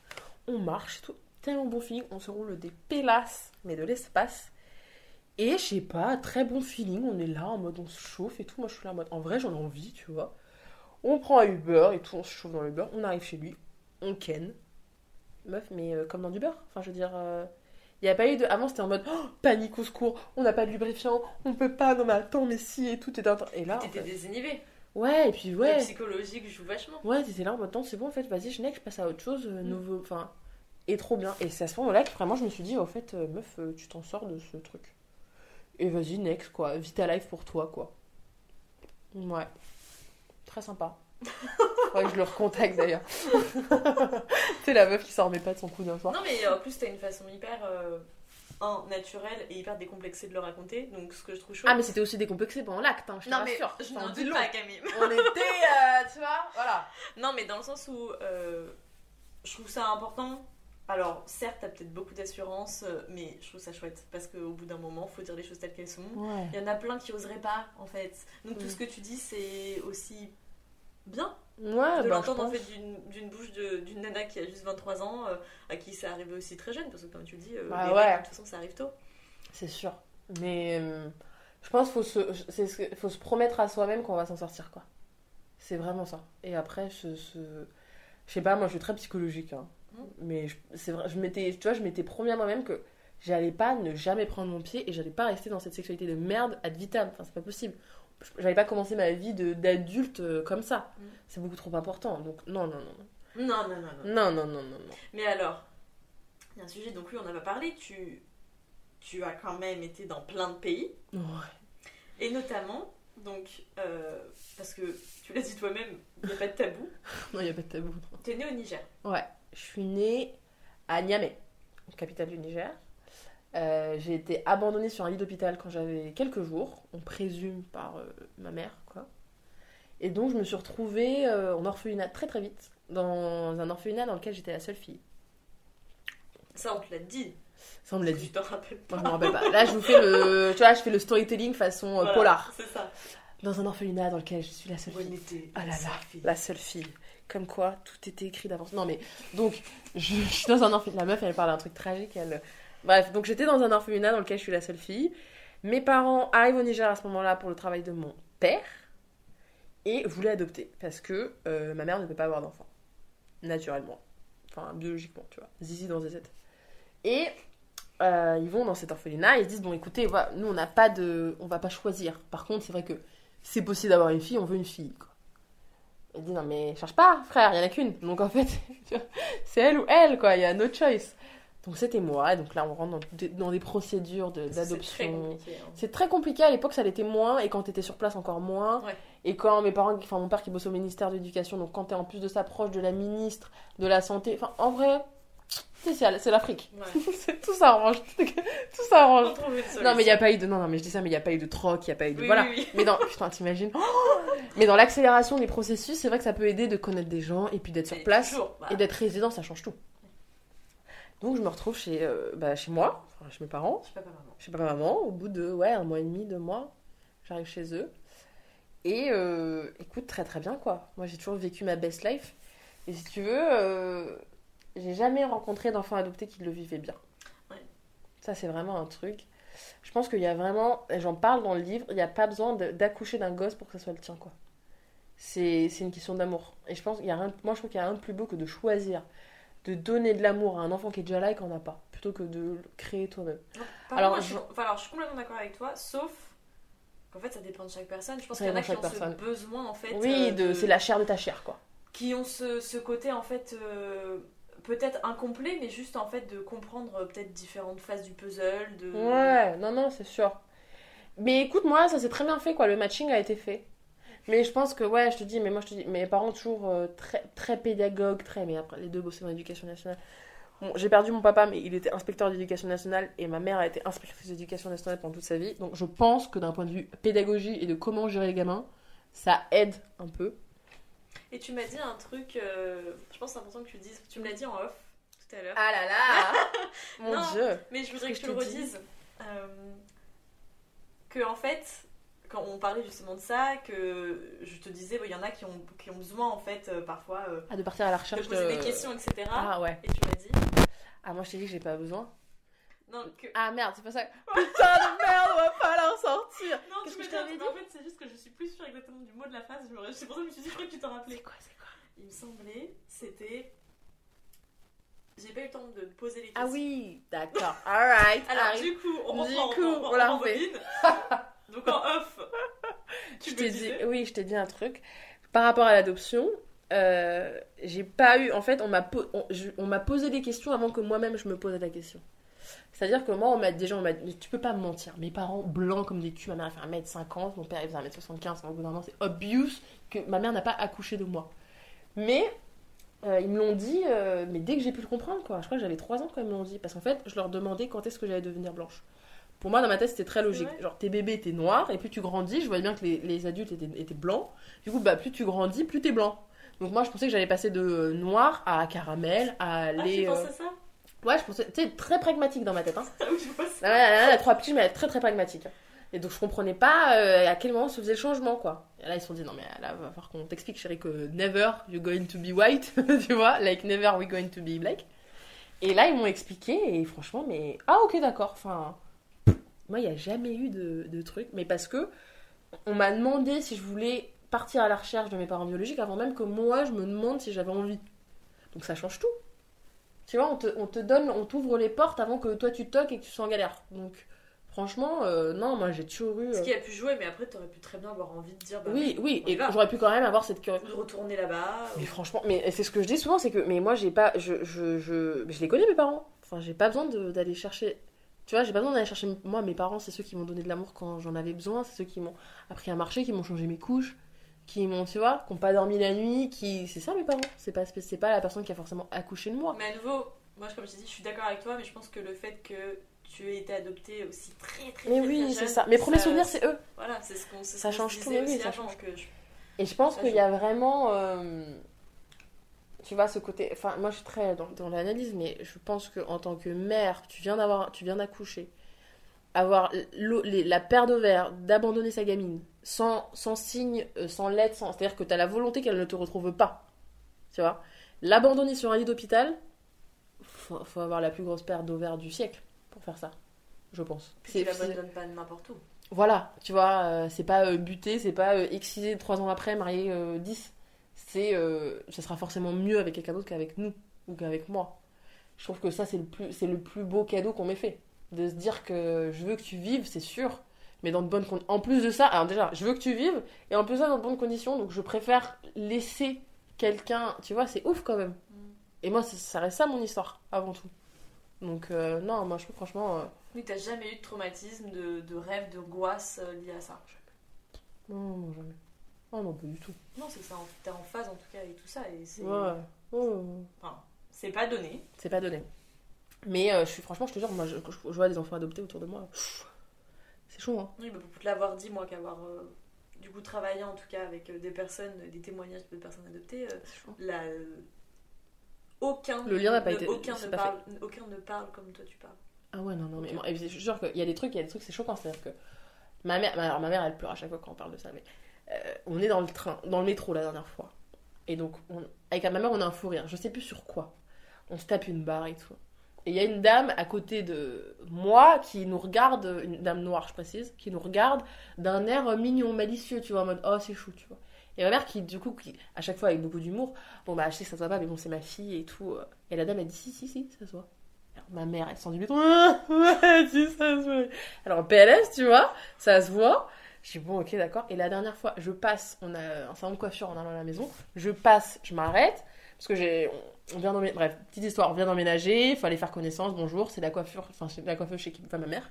On marche, tout. Tellement bon feeling, on se roule des pélasses, mais de l'espace. Et je sais pas, très bon feeling, on est là en mode on se chauffe et tout. Moi je suis là en mode en vrai j'en ai envie, tu vois. On prend un Uber et tout, on se chauffe dans l'Uber, on arrive chez lui, on ken. Meuf, mais euh, comme dans du beurre. Enfin je veux dire, il n'y a pas eu de. Avant c'était en mode oh, panique au secours, on n'a pas de lubrifiant, on peut pas, non mais attends, mais si et tout est. Et là. en T'étais fait- désinhibé. Ouais, et puis Le ouais. psychologique joue vachement. Ouais, t'étais là en mode, c'est bon, en fait, vas-y, je next, je passe à autre chose, euh, Mm. nouveau, enfin, et trop bien. Et c'est à ce moment-là que vraiment je me suis dit, au fait, euh, meuf, euh, tu t'en sors de ce truc. Et vas-y, next, quoi, vita life pour toi, quoi. Ouais. Très sympa. Faudrait que je le recontacte d'ailleurs. c'est la meuf qui s'en remet pas de son coup d'un soir. Non, mais euh, en plus, t'as une façon hyper. euh, un, naturelle et hyper décomplexée de le raconter. Donc, ce que je trouve chouette. Ah, mais c'était aussi décomplexé pendant l'acte, hein, je Non, mais rassure. je n'en dis doute pas, Camille. On était, euh, tu vois, voilà. Non, mais dans le sens où euh, je trouve ça important. Alors, certes, t'as peut-être beaucoup d'assurance, euh, mais je trouve ça chouette parce qu'au bout d'un moment, faut dire les choses telles qu'elles sont. Ouais. Il y en a plein qui oseraient pas, en fait. Donc, tout Mm. ce que tu dis, c'est aussi bien Ouais, de bah, je l'entendre en fait d'une- bouche d'une nana qui a juste 23 ans, euh, à qui ça arrivé aussi très jeune, parce que comme tu le dis, euh, Bah les ouais. règles, de toute façon, ça arrive tôt. C'est sûr. Mais euh, je pense qu'il se, faut se promettre à soi-même qu'on va s'en sortir, quoi. C'est vraiment ça. Et après, je, je, je sais pas, moi je suis très psychologique, hein. Mais c'est vrai, je m'étais, tu vois, je m'étais promis à moi-même que j'allais pas ne jamais prendre mon pied et j'allais pas rester dans cette sexualité de merde ad vitam. Enfin, c'est pas possible. J'allais pas commencer ma vie de, d'adulte euh, comme ça. Mm. C'est beaucoup trop important. Donc, non, non, non, non. Non, non, non, non. Non, non. Mais alors, il y a un sujet, donc oui, on en a parlé, tu, tu as quand même été dans plein de pays, Ouais. et notamment, donc, euh, parce que tu l'as dit toi-même, il n'y a pas de tabou, Non, y a pas de tabou. non. t'es né au Niger. Ouais, je suis née à Niamey, capitale du Niger. Euh, j'ai été abandonnée sur un lit d'hôpital quand j'avais quelques jours, on présume par euh, ma mère, quoi. Et donc je me suis retrouvée euh, en orphelinat très très vite, dans un orphelinat dans lequel j'étais la seule fille. Ça, on te l'a dit. Ça on me l'a Tu dit. t'en rappelles pas. Moi je me rappelle pas. Là je vous fais le, tu vois, je fais le storytelling façon Voilà, polar. C'est ça. Dans un orphelinat dans lequel je suis la seule fille. Ah là là, fille. la seule fille. Comme quoi, tout était écrit d'avance. Non mais, donc, je, suis dans un orphelinat. La meuf, elle parle d'un truc tragique. Elle... Bref, donc j'étais dans un orphelinat dans lequel je suis la seule fille. Mes parents arrivent au Niger à ce moment-là pour le travail de mon père et voulaient adopter parce que euh, ma mère ne peut pas avoir d'enfant. Naturellement. Enfin, biologiquement, tu vois. Zizi dans ZZ. Et euh, ils vont dans cet orphelinat et ils se disent Bon, écoutez, nous, on n'a pas de. On va pas choisir. Par contre, c'est vrai que c'est possible d'avoir une fille, on veut une fille. quoi. Elle dit non mais cherche pas frère, il y en a qu'une. Donc en fait, c'est elle ou elle quoi, il y a no choice. Donc c'était moi, et donc là on rentre dans des, dans des procédures de- C'est très d'adoption. hein. C'est très compliqué à l'époque, ça l'était moins, et quand t'étais sur place encore moins. Ouais. Et quand mes parents, enfin mon père qui bossait au ministère de l'éducation, donc quand t'es en plus de ça proche de la ministre de la santé, enfin en vrai, c'est l'Afrique. Ouais. Tout s'arrange, tout tout s'arrange. Non mais il y a pas eu de, non non mais je dis ça, mais il y a pas eu de troc, il y a pas eu de, Oui, voilà. oui, oui. Mais dans, putain t'imagines, mais dans l'accélération des processus, c'est vrai que ça peut aider de connaître des gens et puis d'être sur place toujours, bah, et d'être résident, ça change tout. Donc je me retrouve chez, euh, bah, chez moi, enfin, chez mes parents Je sais pas, pas vraiment. chez papa-maman, au bout de ouais, un mois et demi, deux mois, j'arrive chez eux. Et euh, écoute, très très bien quoi. Moi j'ai toujours vécu ma best life. Et si tu veux, euh, j'ai jamais rencontré d'enfant adopté qui le vivait bien. Ouais. Ça c'est vraiment un truc. Je pense qu'il y a vraiment, et j'en parle dans le livre, il n'y a pas besoin d'accoucher d'un gosse pour que ce soit le tien quoi. C'est une question d'amour. Et je pense qu'il y a rien, moi je trouve qu'il y a rien de plus beau que de choisir, de donner de l'amour à un enfant qui est déjà là et qui en a pas, plutôt que de le créer toi-même. Alors, moi, je, suis... je- enfin, alors, je suis complètement d'accord avec toi, sauf qu'en fait, ça dépend de chaque personne. Je pense Ça qu'il y en a qui ont chaque ce personne. besoin, en fait. Oui, euh, de, c'est la chair de ta chair quoi. Qui ont ce, ce côté, en fait, euh, peut-être incomplet, mais juste, en fait, de comprendre euh, peut-être différentes phases du puzzle. De... Ouais, non, non, c'est sûr. Mais écoute, moi, ça s'est très bien fait, quoi. Le matching a été fait. Mais je pense que, ouais, je te dis, mais moi, je te dis, mes parents, toujours euh, très, très pédagogues, très. Mais après, les deux bossaient dans l'éducation nationale. Bon, j'ai perdu mon papa, mais il était inspecteur d'éducation nationale et ma mère a été inspectrice d'éducation nationale pendant toute sa vie. Donc, je pense que d'un point de vue pédagogie et de comment gérer les gamins, ça aide un peu. Et tu m'as dit un truc, euh, je pense que c'est important que tu le dises. Tu me l'as dit en off tout à l'heure. Ah là là Mon Non. dieu Mais je voudrais que, que te je t'ai dit redise euh, que en fait, quand on parlait justement de ça, que je te disais, bah, il y en a qui ont, qui ont besoin en fait euh, parfois euh, Ah, de partir à la de recherche poser de. des questions, etc. Ah ouais. Et tu m'as dit, Ah, moi, je t'ai dit que j'ai pas besoin. Non, que... Ah merde, c'est pas ça. Putain de merde, on va pas la ressortir. non, tu que je t'avais dit, en fait, c'est juste que je suis plus sûre exactement du mot de la phrase. Je me- C'est pour ça que je me suis dit, je crois que tu t'en rappelais. C'est quoi, c'est quoi? Il me semblait, c'était. J'ai pas eu le temps de poser les questions. Ah oui, d'accord. Alright. Alors, Harry. du coup, on Du reprend, coup, on, on on, la on rembobine. Donc en off, tu je t'ai dit, oui, je t'ai dit un truc. Par rapport à l'adoption, euh, j'ai pas eu. En fait, on m'a po- on m'a posé des questions avant que moi-même je me pose la question. C'est-à-dire que moi, on m'a déjà, on m'a dit, tu peux pas me mentir. Mes parents blancs comme des culs, ma mère fait 1m50, mon père il faisait 1m75. Au bout d'un moment, c'est obvious que ma mère n'a pas accouché de moi. Mais euh, ils me l'ont dit, euh, mais dès que j'ai pu le comprendre, quoi. Je crois que j'avais 3 ans quand ils me l'ont dit. Parce qu'en fait, je leur demandais quand est-ce que j'allais devenir blanche. Pour moi, dans ma tête, c'était très logique. Genre, t'es bébé, t'es noir, et plus tu grandis, je voyais bien que les, les adultes étaient, étaient blancs. Du coup, bah, plus tu grandis, plus t'es blanc. Donc moi, je pensais que j'allais passer de noir à caramel, à Ah, aller... tu euh, pensais ça? Ouais, je pensais... Tu sais, très pragmatique dans ma tête. Hein. La, la, la, la trois petits, mais elle est très très pragmatique. Et donc je comprenais pas euh, à quel moment se faisait le changement, quoi. Et là, ils se sont dit, non mais là, va falloir qu'on t'explique, chérie, que never you're going to be white, tu vois, like never we're going to be black. Et là, ils m'ont expliqué, et franchement, mais... Ah ok, d'accord, enfin... Moi, il n'y a jamais eu de, de truc, mais parce que on m'a demandé si je voulais partir à la recherche de mes parents biologiques avant même que moi, je me demande si j'avais envie. Donc ça change tout. Tu vois, on te, on te donne, on t'ouvre les portes avant que toi tu toques et que tu sois en galère. Donc, franchement, euh, non, moi j'ai toujours eu. Ce euh, qui a pu jouer, mais après, t'aurais pu très bien avoir envie de dire. Bah, Oui, oui, et j'aurais pu quand même avoir cette curiosité. de retourner là-bas. Mais ou- franchement, mais c'est ce que je dis souvent, c'est que mais moi j'ai pas, je, je, je, je les connais mes parents. Enfin, j'ai pas besoin d'aller chercher. Tu vois, j'ai pas besoin d'aller chercher. Moi, mes parents, c'est ceux qui m'ont donné de l'amour quand j'en avais besoin. C'est ceux qui m'ont appris à marcher, qui m'ont changé mes couches, qui m'ont, tu vois, qui ont pas dormi la nuit, qui, c'est ça mes parents. C'est pas, c'est pas la personne qui a forcément accouché de moi. Mais à nouveau, moi, comme je t'ai dit, je suis d'accord avec toi, mais je pense que le fait que tu aies été adoptée aussi très très Mais très, oui, c'est ça. Mes premiers souvenirs, c'est eux. Voilà, c'est ce qu'on ce Ça change tout, mais oui, ça change que je- Et je pense qu'il y a vraiment. euh, tu vois, ce côté. Enfin, moi, je suis très dans, dans l'analyse, mais je pense qu'en tant que mère, tu viens d'avoir, tu viens d'accoucher, avoir les- la paire d'ovaires, d'abandonner sa gamine, sans, sans signe, euh, sans lettre, sans... c'est-à-dire que tu as la volonté qu'elle ne te retrouve pas. Tu vois? L'abandonner sur un lit d'hôpital, faut, faut avoir la plus grosse paire d'ovaires du siècle pour faire ça, je pense. C'est- tu c'est- l'abandonnes pas n'importe où. voilà, tu vois, euh, c'est pas euh, buté, c'est pas euh, excisé trois ans après, marié euh, 10. C'est, euh, ça sera forcément mieux avec quelqu'un d'autre qu'avec nous ou qu'avec moi. Je trouve que ça, c'est le plus, c'est le plus beau cadeau qu'on m'ait fait. De se dire que je veux que tu vives, c'est sûr, mais dans de bonnes conditions. En plus de ça, alors déjà, je veux que tu vives, et en plus de ça, dans de bonnes conditions, donc je préfère laisser quelqu'un, tu vois, c'est ouf quand même. Mm. Et moi, ça reste ça mon histoire, avant tout. Donc, euh, non, moi, je trouve franchement. euh, Oui, t'as jamais eu de traumatisme, de, de rêve, d'angoisse euh, lié à ça? non, non, jamais. Oh non, pas du tout. Non, c'est que ça, t'es en phase en tout cas avec tout ça et c'est. Ouais. Oh. Enfin, c'est pas donné. C'est pas donné. Mais euh, je suis, franchement, je te jure, moi, je, je, je vois des enfants adoptés autour de moi. C'est chaud, hein. Oui, bah, pour te l'avoir dit, moi, qu'avoir euh, du coup travaillé en tout cas avec euh, des personnes, des témoignages de personnes adoptées, C'est chaud. la, aucun, Le lien n'a pas été- aucun, ne parle, aucun ne parle comme toi tu parles. Ah ouais, non, non, mais et puis, je suis sûre qu'il y a des trucs, il y a des trucs, c'est choquant. C'est-à-dire que ma mère, alors ma mère, elle pleure à chaque fois quand on parle de ça, mais on est dans le train, dans le métro la dernière fois. Et donc, on- avec ma mère, on a un fou rire. Je sais plus sur quoi. On se tape une barre et tout. Et il y a une dame à côté de moi qui nous regarde, une dame noire, je précise, qui nous regarde d'un air mignon, malicieux, tu vois, en mode oh, c'est chou, tu vois. Et ma mère qui, du coup, qui, à chaque fois avec beaucoup d'humour, bon bah, je sais que ça se voit pas, mais bon, c'est ma fille et tout. Et la dame, elle dit si, si, si, ça se voit. Alors, ma mère, elle sent du béton. Ah, si, ça se voit. Alors, PLS, tu vois, ça se voit. Je dis, bon, ok, d'accord. Et la dernière fois, je passe, on a un salon de coiffure en allant à la maison. Je passe, je m'arrête. Parce que j'ai. On vient. Bref, petite histoire, on vient d'emménager. Il fallait faire connaissance. Bonjour, c'est la coiffure. Enfin, c'est la coiffeuse chez qui. Enfin, ma mère.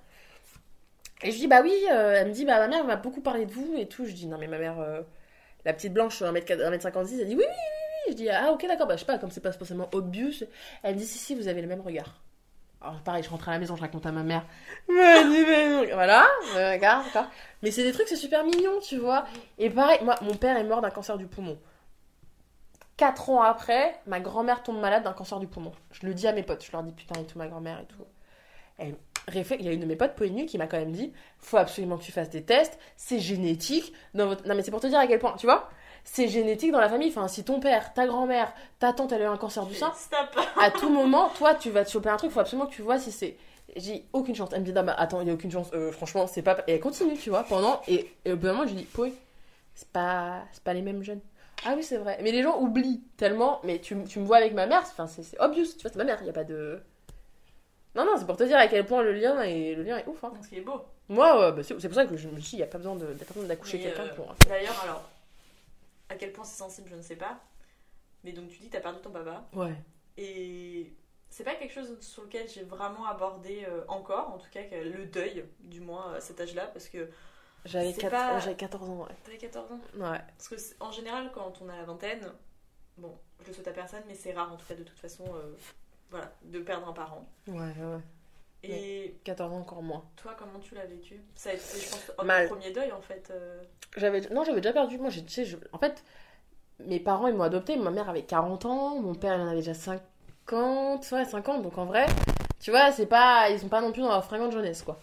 Et je dis, bah oui. euh, elle me dit, bah ma mère m'a beaucoup parlé de vous et tout. Je dis, non, mais ma mère. euh, la petite blanche, 1m, 1m56, elle dit, oui, oui, oui, oui. Je dis, ah, ok, d'accord. Bah, je sais pas, comme c'est pas spécialement obvious. Elle me dit, si, si, vous avez le même regard. Alors, pareil, je rentre à la maison, je raconte à ma mère. Voilà, euh, regarde, d'accord. Mais c'est des trucs, c'est super mignon, tu vois. Et pareil, moi, mon père est mort d'un cancer du poumon. Quatre ans après, ma grand-mère tombe malade d'un cancer du poumon. Je le dis à mes potes, je leur dis putain et tout, ma grand-mère et tout. Elle il y a une de mes potes, Pauline qui m'a quand même dit faut absolument que tu fasses des tests, c'est génétique. Dans votre... Non, mais c'est pour te dire à quel point, tu vois? C'est génétique dans la famille. Enfin, si ton père, ta grand-mère, ta tante, elle a eu un cancer du sein, Stop à tout moment, toi, tu vas te choper un truc, faut absolument que tu vois si c'est. J'ai aucune chance. Elle me dit, non, bah attends, il y a aucune chance. Euh, franchement, c'est pas. Et elle continue, tu vois, pendant. Et, et au bout d'un moment, je lui dis, Poé, c'est pas, c'est pas les mêmes jeunes. Ah oui, c'est vrai. Mais les gens oublient tellement. Mais tu, tu me vois avec ma mère, c'est- obvious, tu vois, c'est ma mère, il n'y a pas de. Non, non, c'est pour te dire à quel point le lien est, le lien est ouf. Hein. Ce qui est beau. Moi, ouais, bah, c'est c'est pour ça que je me dis, il n'y a pas besoin d'accoucher quelqu'un euh, pour. D'ailleurs, alors, à quel point c'est sensible, je ne sais pas. Mais donc, tu dis que t'as perdu ton papa. Ouais. Et c'est pas quelque chose sur lequel j'ai vraiment abordé euh, encore, en tout cas le deuil, du moins à cet âge-là, parce que J'avais C'est quat- pas- j'avais 14 ans, ouais. t'avais 14 ans? Ouais. Parce que en général, quand on a la vingtaine, bon, je le souhaite à personne, mais c'est rare en tout cas de toute façon, euh, voilà, de perdre un parent. Ouais, ouais. Et 14 ans encore moins. toi, comment tu l'as vécu? Ça a été, je pense, un Mal. premier deuil en fait. euh. J'avais non, j'avais déjà perdu. Moi, tu sais, je- en fait, mes parents ils m'ont adopté. Ma mère avait 40 ans, mon père il en avait déjà 50, ouais, 50. Donc en vrai, tu vois, c'est pas, ils sont pas non plus dans leur fringante jeunesse, quoi.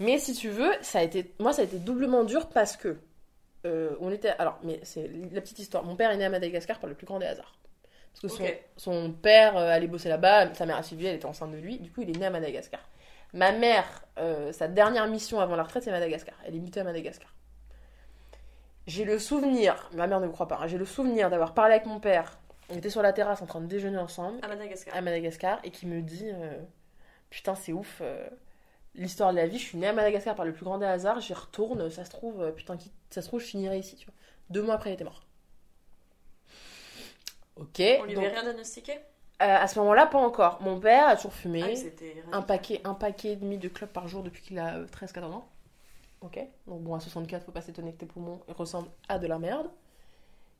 Mais si tu veux, ça a été, moi, ça a été doublement dur parce que euh, on était, alors, mais c'est la petite histoire. Mon père est né à Madagascar par le plus grand des hasards. Parce que son, père euh, allait bosser là-bas, sa mère a suivi, elle était enceinte de lui. Du coup, il est né à Madagascar. Ma mère, euh, sa dernière mission avant la retraite, c'est Madagascar. Elle est mutée à Madagascar. J'ai le souvenir, ma mère ne me croit pas, hein, j'ai le souvenir d'avoir parlé avec mon père. On était sur la terrasse en train de déjeuner ensemble À Madagascar. à Madagascar et qui me dit Putain, c'est ouf, l'histoire de la vie. Je suis née à Madagascar par le plus grand des hasards, j'y retourne, ça se trouve, euh, putain, qui- ça se trouve, je finirai ici, tu vois. Deux mois après, il était mort. Ok. On lui donc, avait rien diagnostiqué? Euh, à ce moment-là, pas encore. Mon père a toujours fumé Ah un paquet, un paquet et demi de clopes par jour depuis qu'il a 13-14 ans. Ok Donc bon, à 64, faut pas s'étonner que tes poumons ressemblent à de la merde.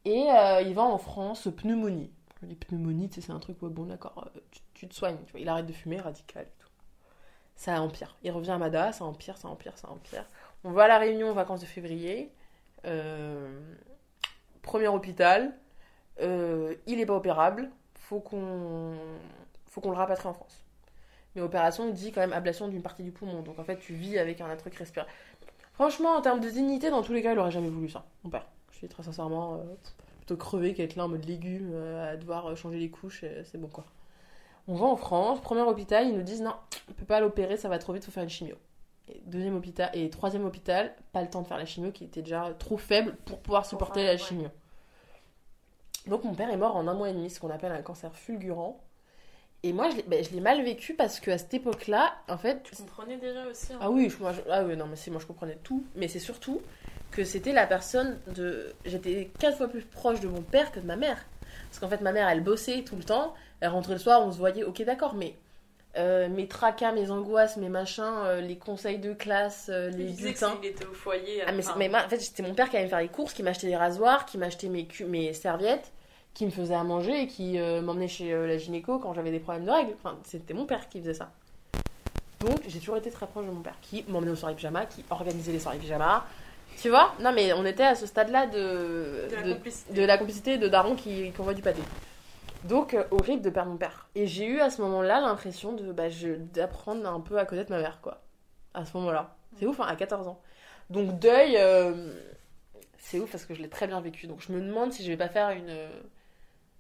Et euh, il va en France, pneumonie. Les pneumonies, c'est un truc, ouais, bon, d'accord, euh, tu, tu te soignes, tu vois. Il arrête de fumer, radical et tout. Ça empire. Il revient à Mada, ça empire, ça empire, ça empire. On va à la Réunion aux vacances de février. Euh, premier hôpital. Euh, il est pas opérable. Faut qu'on faut qu'on le rapatrie en France. Mais opération dit quand même ablation d'une partie du poumon. Donc en fait, tu vis avec un truc respiratoire. Franchement, en termes de dignité, dans tous les cas, il aurait jamais voulu ça, mon père. Je dis très sincèrement, euh, plutôt crever qu'être là en mode légume, à devoir changer les couches, c'est bon quoi. On va en France, premier hôpital, ils nous disent non, on peut pas l'opérer, ça va trop vite, faut faire une chimio. Et deuxième hôpital et troisième hôpital, pas le temps de faire la chimio qui était déjà trop faible pour pouvoir supporter la ouais. chimio. Donc mon père est mort en un mois et demi, ce qu'on appelle un cancer fulgurant. Et moi, je l'ai ben, mal vécu parce qu'à cette époque-là, en fait, Tu comprenais déjà aussi hein. Ah oui, je- moi, je- ah oui, non, mais c'est moi je comprenais tout, mais c'est surtout que c'était la personne de. J'étais quatre fois plus proche de mon père que de ma mère. Parce qu'en fait, ma mère, elle bossait tout le temps, elle rentrait le soir, on se voyait, ok, d'accord, mais euh, mes tracas, mes angoisses, mes machins, euh, les conseils de classe, euh, les Il bulletins. s'il était au foyer. Ah, mais, mais moi, en fait, c'était mon père qui allait me faire les courses, qui m'achetait des rasoirs, qui m'achetait mes, mes serviettes, qui me faisait à manger et qui euh, m'emmenait chez la gynéco quand j'avais des problèmes de règles. Enfin, c'était mon père qui faisait ça. Donc, j'ai toujours été très proche de mon père, qui m'emmenait aux soirées pyjama, qui organisait les soirées pyjama. Tu vois? Non, mais on était à ce stade-là de, de la de, complicité. de la complicité de Daron qui, qui envoie du pâté. Donc, euh, horrible de perdre mon père. Et j'ai eu à ce moment-là l'impression de bah, d'apprendre un peu à connaître ma mère, quoi. À ce moment-là. C'est ouf, hein, à 14 ans. Donc, deuil, euh, c'est ouf parce que je l'ai très bien vécu. Donc, je me demande si je vais pas faire une. euh,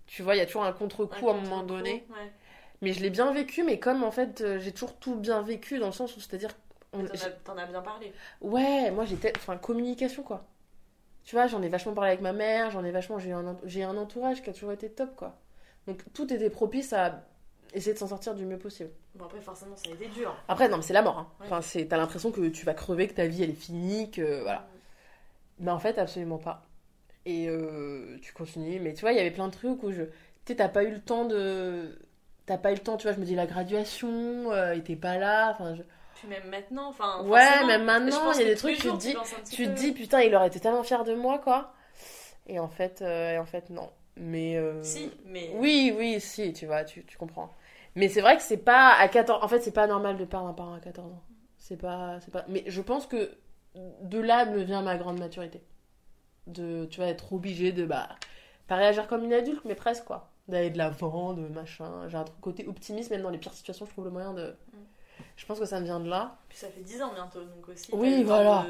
Tu vois, il y a toujours un contre-coup à un moment donné. ouais. Mais je l'ai bien vécu, mais comme en fait, j'ai toujours tout bien vécu dans le sens où, c'est-à-dire. T'en as- bien parlé. Ouais, moi j'étais. Enfin, communication quoi. Tu vois, j'en ai vachement parlé avec ma mère, j'en ai vachement. J'ai un, un entourage qui a toujours été top quoi. Donc tout était propice à essayer de s'en sortir du mieux possible. Bon, après, forcément, ça a été dur. Après, non, mais c'est la mort. Hein. Ouais. Enfin, c'est, t'as l'impression que tu vas crever, que ta vie elle est finie, que voilà. Mais en fait, absolument pas. Et euh, tu continues. Mais tu vois, il y avait plein de trucs où je. Tu sais, t'as pas eu le temps de. T'as pas eu le temps, tu vois, je me dis la graduation, euh, et t'es pas là. Enfin, je- Puis même maintenant, enfin. Ouais, même je maintenant, pense il y a des trucs, tu te dis- tu te dis, putain, il aurait été tellement fier de moi, quoi. Et en fait, euh, et en fait non. Mais. euh, Si, mais. Oui, oui, si, tu vois, tu, tu comprends. Mais c'est vrai que c'est pas à 14 En fait, c'est pas normal de perdre un parent à 14 ans. C'est pas, c'est pas. Mais je pense que de là me vient ma grande maturité. De, tu vas être obligé de, bah, pas réagir comme une adulte, mais presque, quoi. D'aller de l'avant, de machin. J'ai un truc côté optimiste, même dans les pires situations, je trouve le moyen de. Je pense que ça me vient de là. Puis ça fait 10 ans bientôt, donc aussi. Oui, voilà.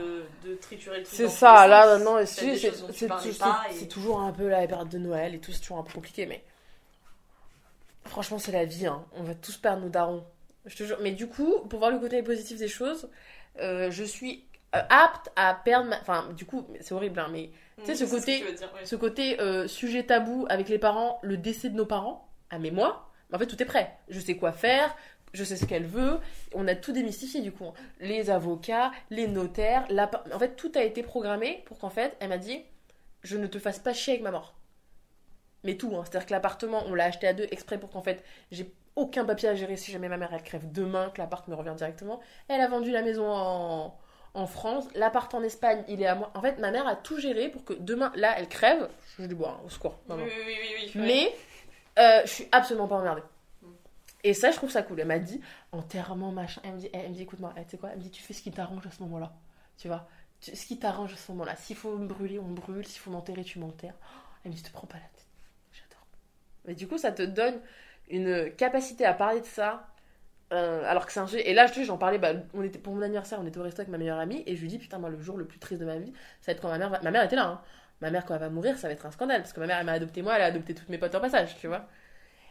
De, de triturer le truc. C'est ça, là, non, c'est et- toujours un peu la période de Noël et tout, c'est toujours un peu compliqué, mais franchement, c'est la vie, hein. on va tous perdre nos darons. Je te jure. Mais du coup, pour voir le côté positif des choses, euh, je suis euh, apte à perdre ma. Enfin, du coup, c'est horrible, hein, mais tu sais, Mm, ce côté- dire, ce côté euh, sujet tabou avec les parents, le décès de nos parents, ah mais moi, en fait tout est prêt. Je sais quoi faire, je sais ce qu'elle veut, on a tout démystifié du coup. Les avocats, les notaires, la... en fait tout a été programmé pour qu'en fait elle m'a dit je ne te fasse pas chier avec ma mort. Mais tout, hein. c'est-à-dire que l'appartement on l'a acheté à deux exprès pour qu'en fait j'ai aucun papier à gérer si jamais ma mère elle crève demain, que l'appart me revient directement. Elle a vendu la maison en, en France, l'appart en Espagne il est à moi. En fait ma mère a tout géré pour que demain là elle crève, je lui bois au secours. Oui, maman. oui, oui, oui, oui, ouais. Mais euh, je suis absolument pas emmerdée. Et ça, je trouve ça cool. Elle m'a dit, enterrement, machin. Elle me dit, elle me dit écoute-moi, tu sais quoi? Elle me dit, tu fais ce qui t'arrange à ce moment-là. Tu vois? Ce qui t'arrange à ce moment-là. S'il faut me brûler, on me brûle. S'il faut m'enterrer, tu m'enterres. Elle me dit, te prends pas la tête. J'adore. Mais du coup, ça te donne une capacité à parler de ça. euh, alors que c'est un sujet. Et là, je j'en parlais. Bah, on était, pour mon anniversaire, on était au resto avec ma meilleure amie. Et je lui dis, putain, moi, le jour le plus triste de ma vie, ça va être quand ma mère va... Ma mère était là, hein. Ma mère, quand elle va mourir, ça va être un scandale. Parce que ma mère, elle m'a adopté moi, elle a adopté toutes mes potes en passage, tu vois.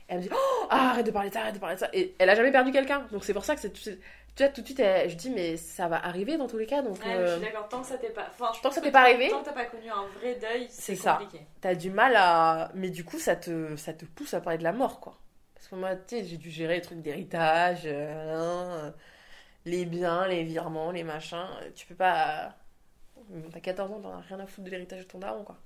Elle me dit, oh, ah, arrête de parler de ça, arrête de parler de ça. Et elle a jamais perdu quelqu'un. Donc c'est pour ça que c'est. Tu vois, tout de suite, elle- je dis, mais ça va arriver dans tous les cas. Donc Ouais, mais euh, je suis d'accord, tant que ça t'est pas. Enfin, je tant que ça t'est pas arrivé, Tant que t'as pas connu un vrai deuil, c'est C'est ça. compliqué. t'as du mal à. Mais du coup, ça te, ça te pousse à parler de la mort, quoi. Parce que moi, tu sais, j'ai dû gérer les trucs d'héritage, euh, les biens, les virements, les machins. Tu peux pas. T'as 14 ans, t'en as rien à foutre de l'héritage de ton daron, quoi.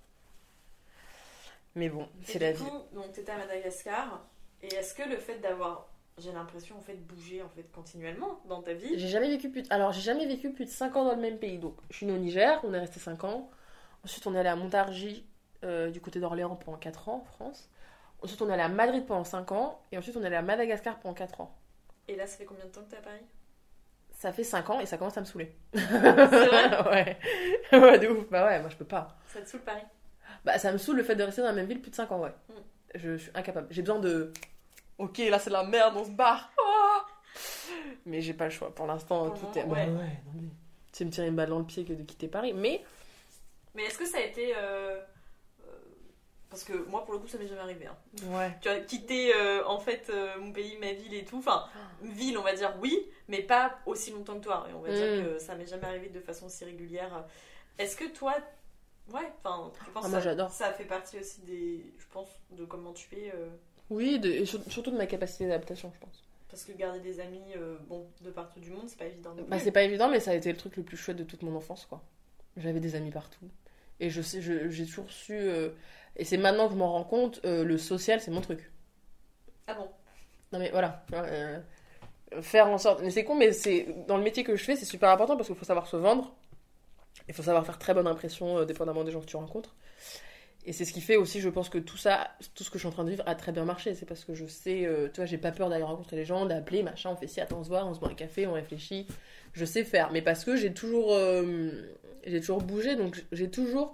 Mais bon, c'est la vie. donc t'étais à Madagascar, et est-ce que le fait d'avoir, j'ai l'impression en fait de bouger en fait continuellement dans ta vie, J'ai jamais vécu plus de... Alors, j'ai jamais vécu plus de 5 ans dans le même pays. Donc, je suis née au Niger, on est resté 5 ans. Ensuite, on est allé à Montargis, euh, du côté d'Orléans, pendant 4 ans, en France. Ensuite, on est allé à Madrid pendant 5 ans. Et ensuite, on est allé à Madagascar pendant 4 ans. et là ça fait combien de temps que t'es à Paris? Ça fait 5 ans et ça commence à me saouler. C'est vrai? Ouais. ouais, de ouf. Bah ouais, moi, je peux pas. Ça te saoule Paris? Bah, ça me saoule le fait de rester dans la même ville plus de 5 ans, ouais. Mm. Je, suis incapable. J'ai besoin de... Ok, là, c'est la merde, on se barre. Ah mais j'ai pas le choix. Pour l'instant, tout est... ouais. Bah ouais, non mais... C'est me tirer une balle dans le pied que de quitter Paris. Mais... Mais est-ce que ça a été. euh, euh, Parce que moi pour le coup ça m'est jamais arrivé. hein. Ouais. Tu vois, quitter euh, en fait euh, mon pays, ma ville et tout. Enfin, ville on va dire oui, mais pas aussi longtemps que toi. Et on va dire Mm. que ça m'est jamais arrivé de façon aussi régulière. Est-ce que toi. Ouais, enfin, tu penses Ah, moi, ça, ça fait partie aussi des. Je pense de comment tu es. euh, Oui, de- et sur- surtout de ma capacité d'adaptation, je pense. Parce que garder des amis, euh, bon, de partout du monde, c'est pas évident. non Bah, c'est pas évident, mais ça a été le truc le plus chouette de toute mon enfance, quoi. J'avais des amis partout. Et je sais, je- j'ai toujours su. euh, et c'est maintenant que je m'en rends compte, le social, c'est mon truc. Ah bon? Non, mais voilà. faire en sorte. Mais c'est con, mais c'est dans le métier que je fais, c'est super important parce qu'il faut savoir se vendre. Il faut savoir faire très bonne impression, euh, dépendamment des gens que tu rencontres. Et c'est ce qui fait aussi, je pense que tout ça, tout ce que je suis en train de vivre a très bien marché. C'est parce que je sais, euh, tu vois, j'ai pas peur d'aller rencontrer les gens, d'appeler, machin, on fait ci, attends, on se voit, on se boit un café, on réfléchit. Je sais faire. Mais parce que j'ai toujours, euh, j'ai toujours bougé, donc j'ai toujours.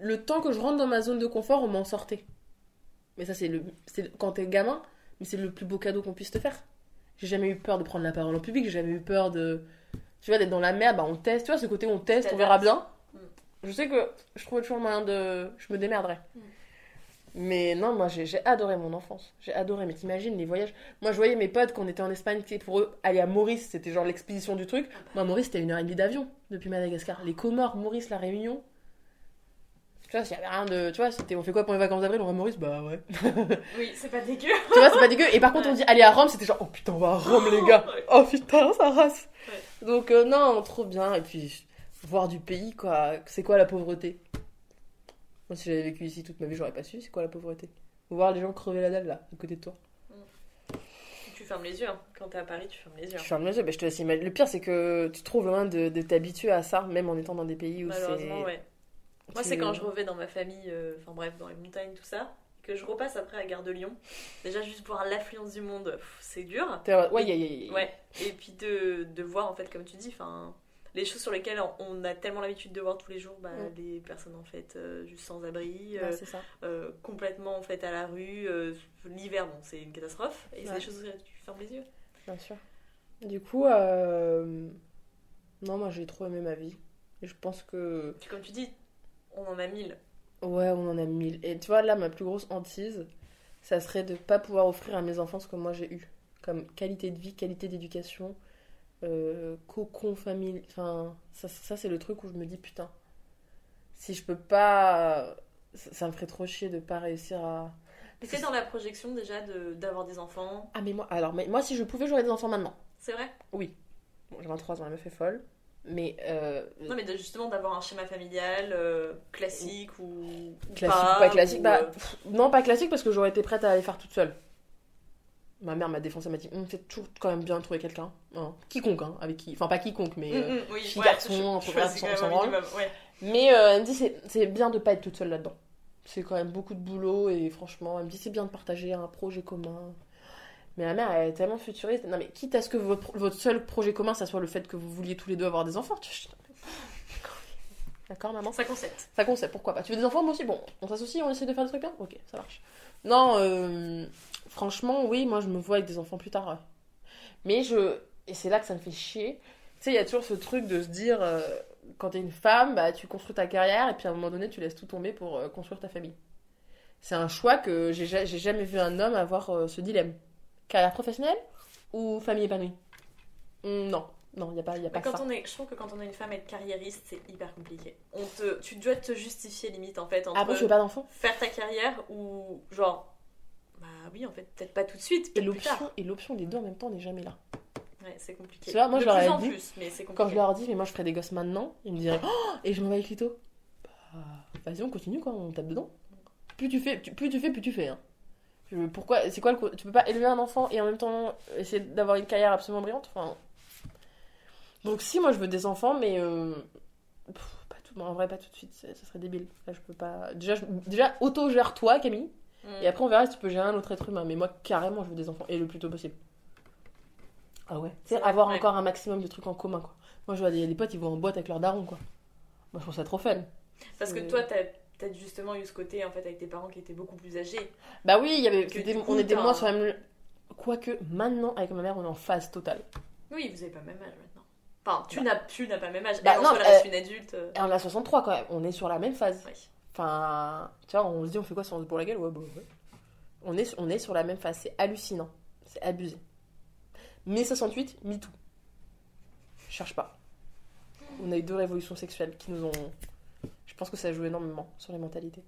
Le temps que je rentre dans ma zone de confort, on m'en sortait. Mais ça, c'est le, quand t'es gamin, mais c'est le plus beau cadeau qu'on puisse te faire. J'ai jamais eu peur de prendre la parole en public, j'ai jamais eu peur de. Tu vois, d'être dans la merde, bah on teste, tu vois, ce côté où on teste, on verra bien. Mm. Je sais que je trouvais toujours moyen de. Je me démerderais. Mm. Mais non, moi j'ai adoré mon enfance. J'ai adoré, mais t'imagines les voyages. Moi je voyais mes potes quand on était en Espagne, pour eux, aller à Maurice, c'était genre l'expédition du truc. Moi, Maurice, c'était une heure et demie d'avion depuis Madagascar. Les Comores, Maurice, La Réunion. Tu vois, s'il y avait rien de. Tu vois, c'était on fait quoi pour les vacances d'avril? On va à Maurice? Bah ouais. Oui, c'est pas dégueu. tu vois, c'est pas dégueu. Et par contre, on dit aller à Rome, c'était genre, oh putain, on va à Rome, les gars. Oh putain, ça race. Donc, euh, non, trop bien. Et puis, voir du pays, quoi. C'est quoi la pauvreté? Moi, si j'avais vécu ici toute ma vie, j'aurais pas su. C'est quoi la pauvreté Voir les gens crever la dalle, là, à côté de toi. Tu fermes les yeux. hein. Quand t'es à Paris, tu fermes les yeux. Je hein. ferme les yeux, bah, je te laisse imaginer. Le pire, c'est que tu trouves loin de, de t'habituer à ça, même en étant dans des pays où c'est. Malheureusement, ouais. Moi, c'est quand je revais dans ma famille, euh, enfin bref, dans les montagnes, tout ça, que je repasse après à Gare de Lyon. Déjà, juste voir l'affluence du monde, c'est dur. Ouais, y a- y a- y a- Ouais, et puis de, de voir, en fait, comme tu dis, enfin, les choses sur lesquelles on- a tellement l'habitude de voir tous les jours, bah, Mm. des personnes, en fait, euh, juste sans abri, Ouais, euh, c'est euh, complètement, en fait, à la rue. L'hiver, bon, c'est une catastrophe. Et c'est Ouais. des choses où tu fermes les yeux. Bien sûr. Du coup, non, moi j'ai trop aimé ma vie. Et je pense que. Comme tu dis, on en a mille. Ouais, on en a mille. Et tu vois, là, ma plus grosse hantise, ça serait de pas pouvoir offrir à mes enfants ce que moi j'ai eu. Comme qualité de vie, qualité d'éducation, euh, cocon, famille. Enfin, ça, ça c'est le truc où je me dis, putain, si je peux pas. Ça, ça me ferait trop chier de pas réussir à. Mais c'est dans la projection déjà de- d'avoir des enfants. Ah, mais moi, alors, mais moi, si je pouvais, j'aurais des enfants maintenant. C'est vrai? Oui. Bon, j'ai 23 ans, la meuf est folle. Mais. euh, Non, mais de- justement d'avoir un schéma familial euh, classique ou, Classique ou pas classique ou, bah, euh, pff, Non, pas classique parce que j'aurais été prête à aller faire toute seule. Ma mère m'a défoncé, elle m'a dit C'est toujours quand même bien de trouver quelqu'un. Hein. Quiconque, hein, avec qui. Enfin, pas quiconque, mais. euh, mm, mm, oui, fille, ouais, garçon, ouais. Mais elle me dit c'est- C'est bien de pas être toute seule là-dedans. C'est quand même beaucoup de boulot et franchement, elle me dit C'est bien de partager un projet commun. Mais ma mère, elle est tellement futuriste. Non, mais quitte à ce que votre, votre seul projet commun, ça soit le fait que vous vouliez tous les deux avoir des enfants. tu- D'accord, maman? Ça concept. ça concept, pourquoi pas? Tu veux des enfants, moi aussi? Bon, on s'associe, on essaie de faire des trucs bien? Ok, ça marche. Non, euh, franchement, oui, moi je me vois avec des enfants plus tard. ouais. Mais je. Et c'est là que ça me fait chier. Tu sais, il y a toujours ce truc de se dire, euh, quand t'es une femme, bah tu construis ta carrière et puis à un moment donné, tu laisses tout tomber pour euh, construire ta famille. C'est un choix que j'ai ja- j'ai jamais vu un homme avoir euh, ce dilemme. Carrière professionnelle ou famille épanouie? Hmm, Non, non, il n'y a pas, y a pas quand ça. on est, je trouve que quand on est une femme être carriériste, c'est hyper compliqué. On te, tu dois te justifier limite en fait entre Après, je veux pas d'enfants. faire ta carrière ou genre, bah oui en fait peut-être pas tout de suite, Et l'option, et l'option des deux en même temps n'est jamais là. Ouais, c'est compliqué. Vois, moi, de je leur ai en dit, plus, mais c'est. Quand je leur dis, mais moi je ferais des gosses maintenant, ils me diraient, oh, et je m'en vais avec Lito. Bah, vas-y, on continue quoi, on tape dedans. Plus tu fais, plus tu fais, plus tu fais. Hein. Pourquoi, c'est quoi le, tu peux pas élever un enfant et en même temps essayer d'avoir une carrière absolument brillante. Enfin, donc si moi je veux des enfants, mais euh, pff, pas tout, en vrai pas tout de suite, ça serait débile. Là je peux pas. Déjà, je- déjà auto gère toi Camille, Mm. et après on verra si tu peux gérer un autre être humain. Mais moi carrément je veux des enfants et le plus tôt possible. Ah ouais. C'est vrai, avoir encore un maximum de trucs en commun quoi. Moi, je vois des, des potes, ils vont en boîte avec leur daron, quoi. Moi, je trouve ça trop fun. Parce que toi, t'as peut-être justement eu ce côté en fait avec tes parents qui étaient beaucoup plus âgés. Bah oui, il y avait, du coup, on était moins sur la même... Quoique, maintenant, avec ma mère, on est en phase totale. Oui, vous avez pas le même âge maintenant. Enfin, tu n'as tu n'as pas le même âge. Bah Elle, non, elle reste euh, une adulte. euh, on a 63, quand même. On est sur la même phase. oui. Enfin, tu vois, on se dit, on fait quoi si on se bourre la gueule? Ouais, bah ouais. On est, on est sur la même phase. C'est hallucinant. C'est abusé. Mai 68, MeToo. Je cherche pas. On a eu deux révolutions sexuelles qui nous ont... Pense que ça joue énormément sur les mentalités.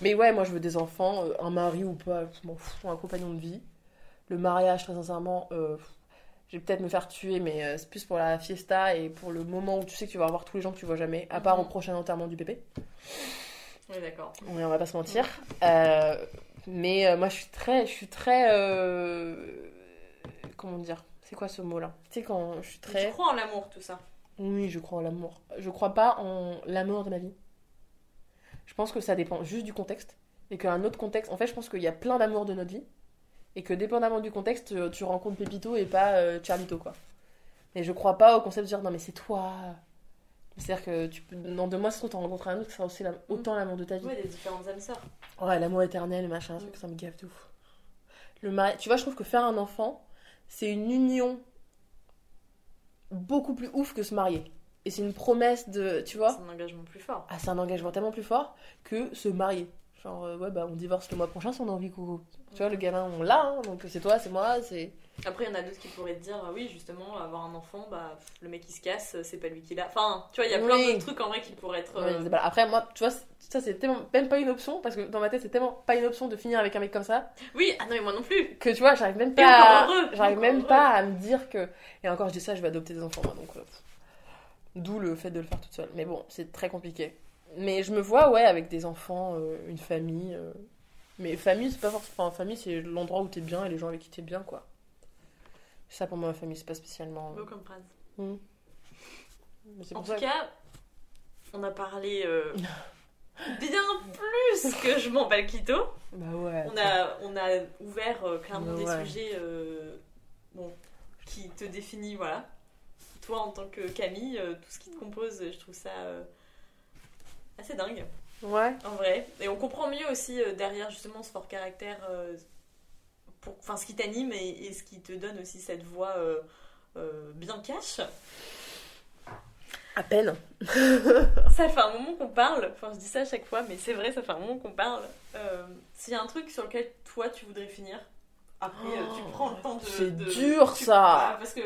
Mais ouais, moi je veux des enfants, euh, un mari ou pas, je m'en fous, un compagnon de vie. Le mariage, très sincèrement, euh, je vais peut-être me faire tuer, mais euh, c'est plus pour la fiesta et pour le moment où tu sais que tu vas voir tous les gens que tu vois jamais, à part Mhm. au prochain enterrement du pépé. Oui, d'accord. Ouais, on va pas se mentir. Euh, mais moi, je suis très, je suis très, euh, comment dire C'est quoi ce mot-là? Tu sais quand je suis Mais très, Tu crois en l'amour, tout ça? Oui, je crois en l'amour. Je crois pas en l'amour de ma vie. Je pense que ça dépend juste du contexte et qu'un autre contexte. En fait, je pense qu'il y a plein d'amour de notre vie et que dépendamment du contexte, tu, tu rencontres Pépito et pas euh, Charlito quoi. Et je crois pas au concept de dire non mais c'est toi. C'est-à-dire que tu peux, dans deux mois, si tu en rencontres un autre, qui sera aussi la- autant l'amour de ta vie. Ouais, des différentes âmes sœurs. Ouais, l'amour éternel, machin, truc, ça me gaffe ouf. Le mari... Tu vois, je trouve que faire un enfant, c'est une union beaucoup plus ouf que se marier. Et c'est une promesse de. Tu vois C'est un engagement plus fort. Ah, c'est un engagement tellement plus fort que se marier. Genre, euh, ouais, bah on divorce le mois prochain si on a envie, coucou. Tu vois, le gamin, on l'a, hein, donc c'est toi, c'est moi, c'est. Après, il y en a d'autres qui pourraient te dire, ah oui, justement, avoir un enfant, bah, le mec qui se casse, c'est pas lui qui l'a. Enfin, tu vois, il y a plein Oui. d'autres trucs en vrai qui pourraient être. Euh, Après, moi, tu vois, ça c'est tellement même pas une option, parce que dans ma tête, c'est tellement pas une option de finir avec un mec comme ça, Oui, ah non, mais moi non plus. que tu vois, j'arrive même pas, à... j'arrive même heureux. pas à me dire que. Et encore, je dis ça, je vais adopter des enfants, moi, donc. euh. D'où le fait de le faire toute seule. Mais bon, c'est très compliqué. Mais je me vois, ouais, avec des enfants, euh, une famille. euh, Mais famille, c'est pas forcément. Enfin, famille, c'est l'endroit où t'es bien et les gens avec qui t'es bien, quoi. Ça, pour moi, ma famille, c'est pas spécialement. Beau comme phrase. Hmm. Mais c'est En pour tout que- cas, on a parlé euh, bien plus que je m'en bats le clito. Bah ouais. On a, on a ouvert euh, clairement Ouais. des sujets euh, bon, qui te définissent, voilà. Toi, en tant que Camille, euh, tout ce qui te compose, je trouve ça euh, assez dingue, Ouais. en vrai. Et on comprend mieux aussi euh, derrière justement ce fort caractère, pour, enfin ce qui t'anime et, et ce qui te donne aussi cette voix bien cash. À peine. Ça fait un moment qu'on parle, enfin je dis ça à chaque fois, mais c'est vrai, ça fait un moment qu'on parle. Euh, S'il y a un truc sur lequel toi tu voudrais finir, après euh, tu Oh, prends le temps de. c'est de- dur, tu- ça. voilà, Parce que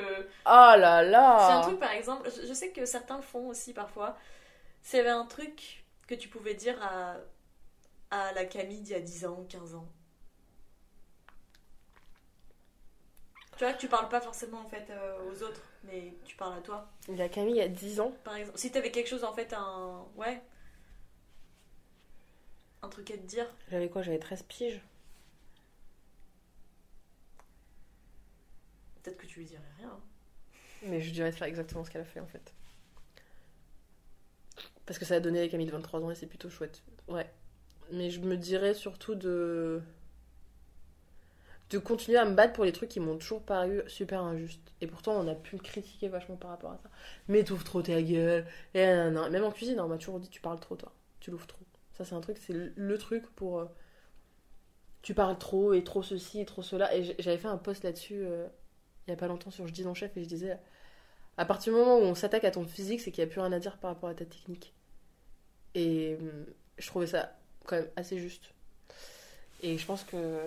Ah là c'est un là. truc par exemple, je, je sais que certains le font aussi parfois. S'il y avait un truc que tu pouvais dire à, à la Camille d'il y a 10 ans, 15 ans. Tu vois, tu parles pas forcément en fait euh, aux autres, mais tu parles à toi. Il y a Camille il y a 10 ans. Par exemple, si t'avais quelque chose en fait, un. Ouais. Un truc à te dire. J'avais quoi? J'avais 13 piges. Peut-être que tu lui dirais rien. hein. Mais je dirais de faire exactement ce qu'elle a fait en fait. Parce que ça a donné à Camille de 23 ans et c'est plutôt chouette. Ouais. Mais je me dirais surtout de. de continuer à me battre pour les trucs qui m'ont toujours paru super injustes. Et pourtant, on a pu me critiquer vachement par rapport à ça. Mais t'ouvres trop ta gueule. Et. Même en cuisine, on m'a toujours dit tu parles trop, toi. Tu l'ouvres trop. Ça, c'est un truc, c'est le- truc pour. euh, Tu parles trop et trop ceci et trop cela. Et j'avais fait un post là-dessus euh, il y a pas longtemps sur Je dis non chef et je disais à partir du moment où on s'attaque à ton physique, c'est qu'il n'y a plus rien à dire par rapport à ta technique. Et hum, je trouvais ça quand même assez juste. Et je pense que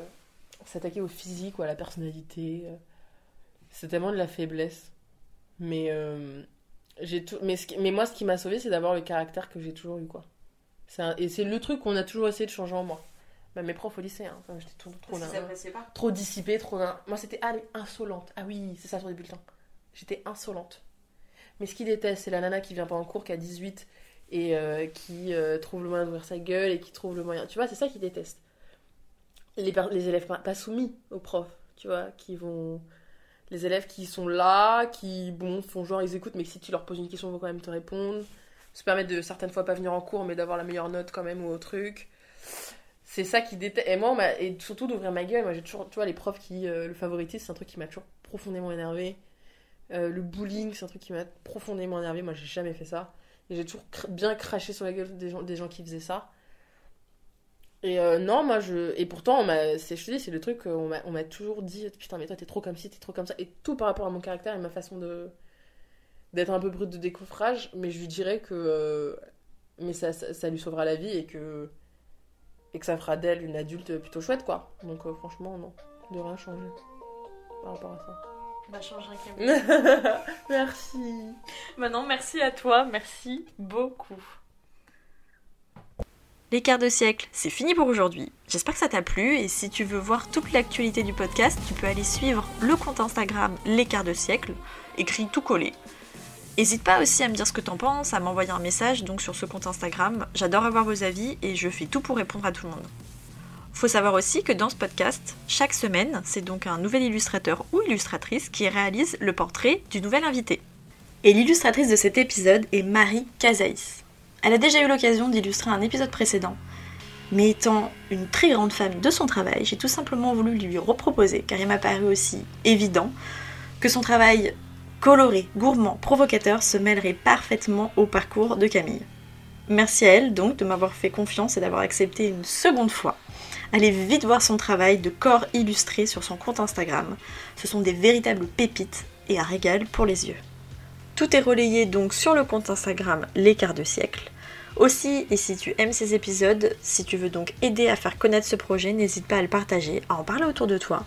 s'attaquer au physique ou à la personnalité, euh, c'est tellement de la faiblesse. Mais, euh, tout... mais, ce qui- mais moi, ce qui m'a sauvé, c'est d'avoir le caractère que j'ai toujours eu. quoi. Et c'est le truc qu'on a toujours essayé de changer en moi. Même mes profs au lycée, hein, j'étais trop, trop, pas. trop dissipée, trop. Moi, c'était ah, insolente. Ah oui, c'est ça sur les bulletins. J'étais insolente. Mais ce qu'ils détestent, c'est la nana qui vient pas en cours, qui a 18 et euh, qui euh, trouve le moyen d'ouvrir sa gueule et qui trouve le moyen. Tu vois, c'est ça qu'ils détestent. Les, les élèves pas, pas soumis aux profs, tu vois, qui vont. Les élèves qui sont là, qui, bon, font genre, ils écoutent, mais si tu leur poses une question, ils vont quand même te répondre. Se permettre de certaines fois pas venir en cours, mais d'avoir la meilleure note quand même ou au truc. C'est ça qui déteste. Et moi, et surtout d'ouvrir ma gueule, moi j'ai toujours, tu vois, les profs qui. euh, le favoritisme, c'est un truc qui m'a toujours profondément énervé. Euh, le bullying, c'est un truc qui m'a profondément énervé. Moi, j'ai jamais fait ça. Et j'ai toujours bien craché sur la gueule des gens, des gens qui faisaient ça. Et euh, non, moi, je. Et pourtant, on Je te dis, c'est le truc, euh, on m'a toujours dit Putain, mais toi, t'es trop comme ci, t'es trop comme ça. Et tout par rapport à mon caractère et ma façon de. d'être un peu brute de décoffrage. Mais je lui dirais que. Mais ça, ça lui sauvera la vie et que. Et que ça fera d'elle une adulte plutôt chouette, quoi. Donc, euh, franchement, non. De rien changer. Par rapport à ça. Bah, change un Camille. Merci. Maintenant, merci à toi, merci beaucoup. Les quarts de siècle, c'est fini pour aujourd'hui. J'espère que ça t'a plu et si tu veux voir toute l'actualité du podcast, tu peux aller suivre le compte Instagram Les quarts de siècle, écrit tout collé. N'hésite pas aussi à me dire ce que t'en penses, à m'envoyer un message donc sur ce compte Instagram. J'adore avoir vos avis et je fais tout pour répondre à tout le monde. Faut savoir aussi que dans ce podcast, chaque semaine, c'est donc un nouvel illustrateur ou illustratrice qui réalise le portrait du nouvel invité. Et l'illustratrice de cet épisode est Marie Casaïs. Elle a déjà eu l'occasion d'illustrer un épisode précédent, mais étant une très grande fan de son travail, j'ai tout simplement voulu lui reproposer, car il m'a paru aussi évident que son travail coloré, gourmand, provocateur se mêlerait parfaitement au parcours de Camille. Merci à elle donc de m'avoir fait confiance et d'avoir accepté une seconde fois. Allez vite voir son travail de corps illustré sur son compte Instagram. Ce sont des véritables pépites et un régal pour les yeux. Tout est relayé donc sur le compte Instagram Les quarts de siècle. Aussi, et si tu aimes ces épisodes, si tu veux donc aider à faire connaître ce projet, n'hésite pas à le partager, à en parler autour de toi,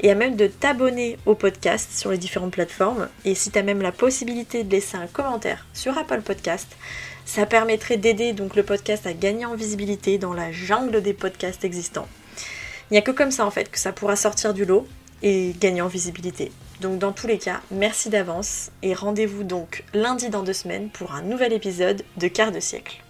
et à même de t'abonner au podcast sur les différentes plateformes. Et si tu as même la possibilité de laisser un commentaire sur Apple Podcast, ça permettrait d'aider donc le podcast à gagner en visibilité dans la jungle des podcasts existants. Il n'y a que comme ça en fait que ça pourra sortir du lot et gagner en visibilité. Donc dans tous les cas, merci d'avance et rendez-vous donc lundi dans deux semaines pour un nouvel épisode de Quart de siècle.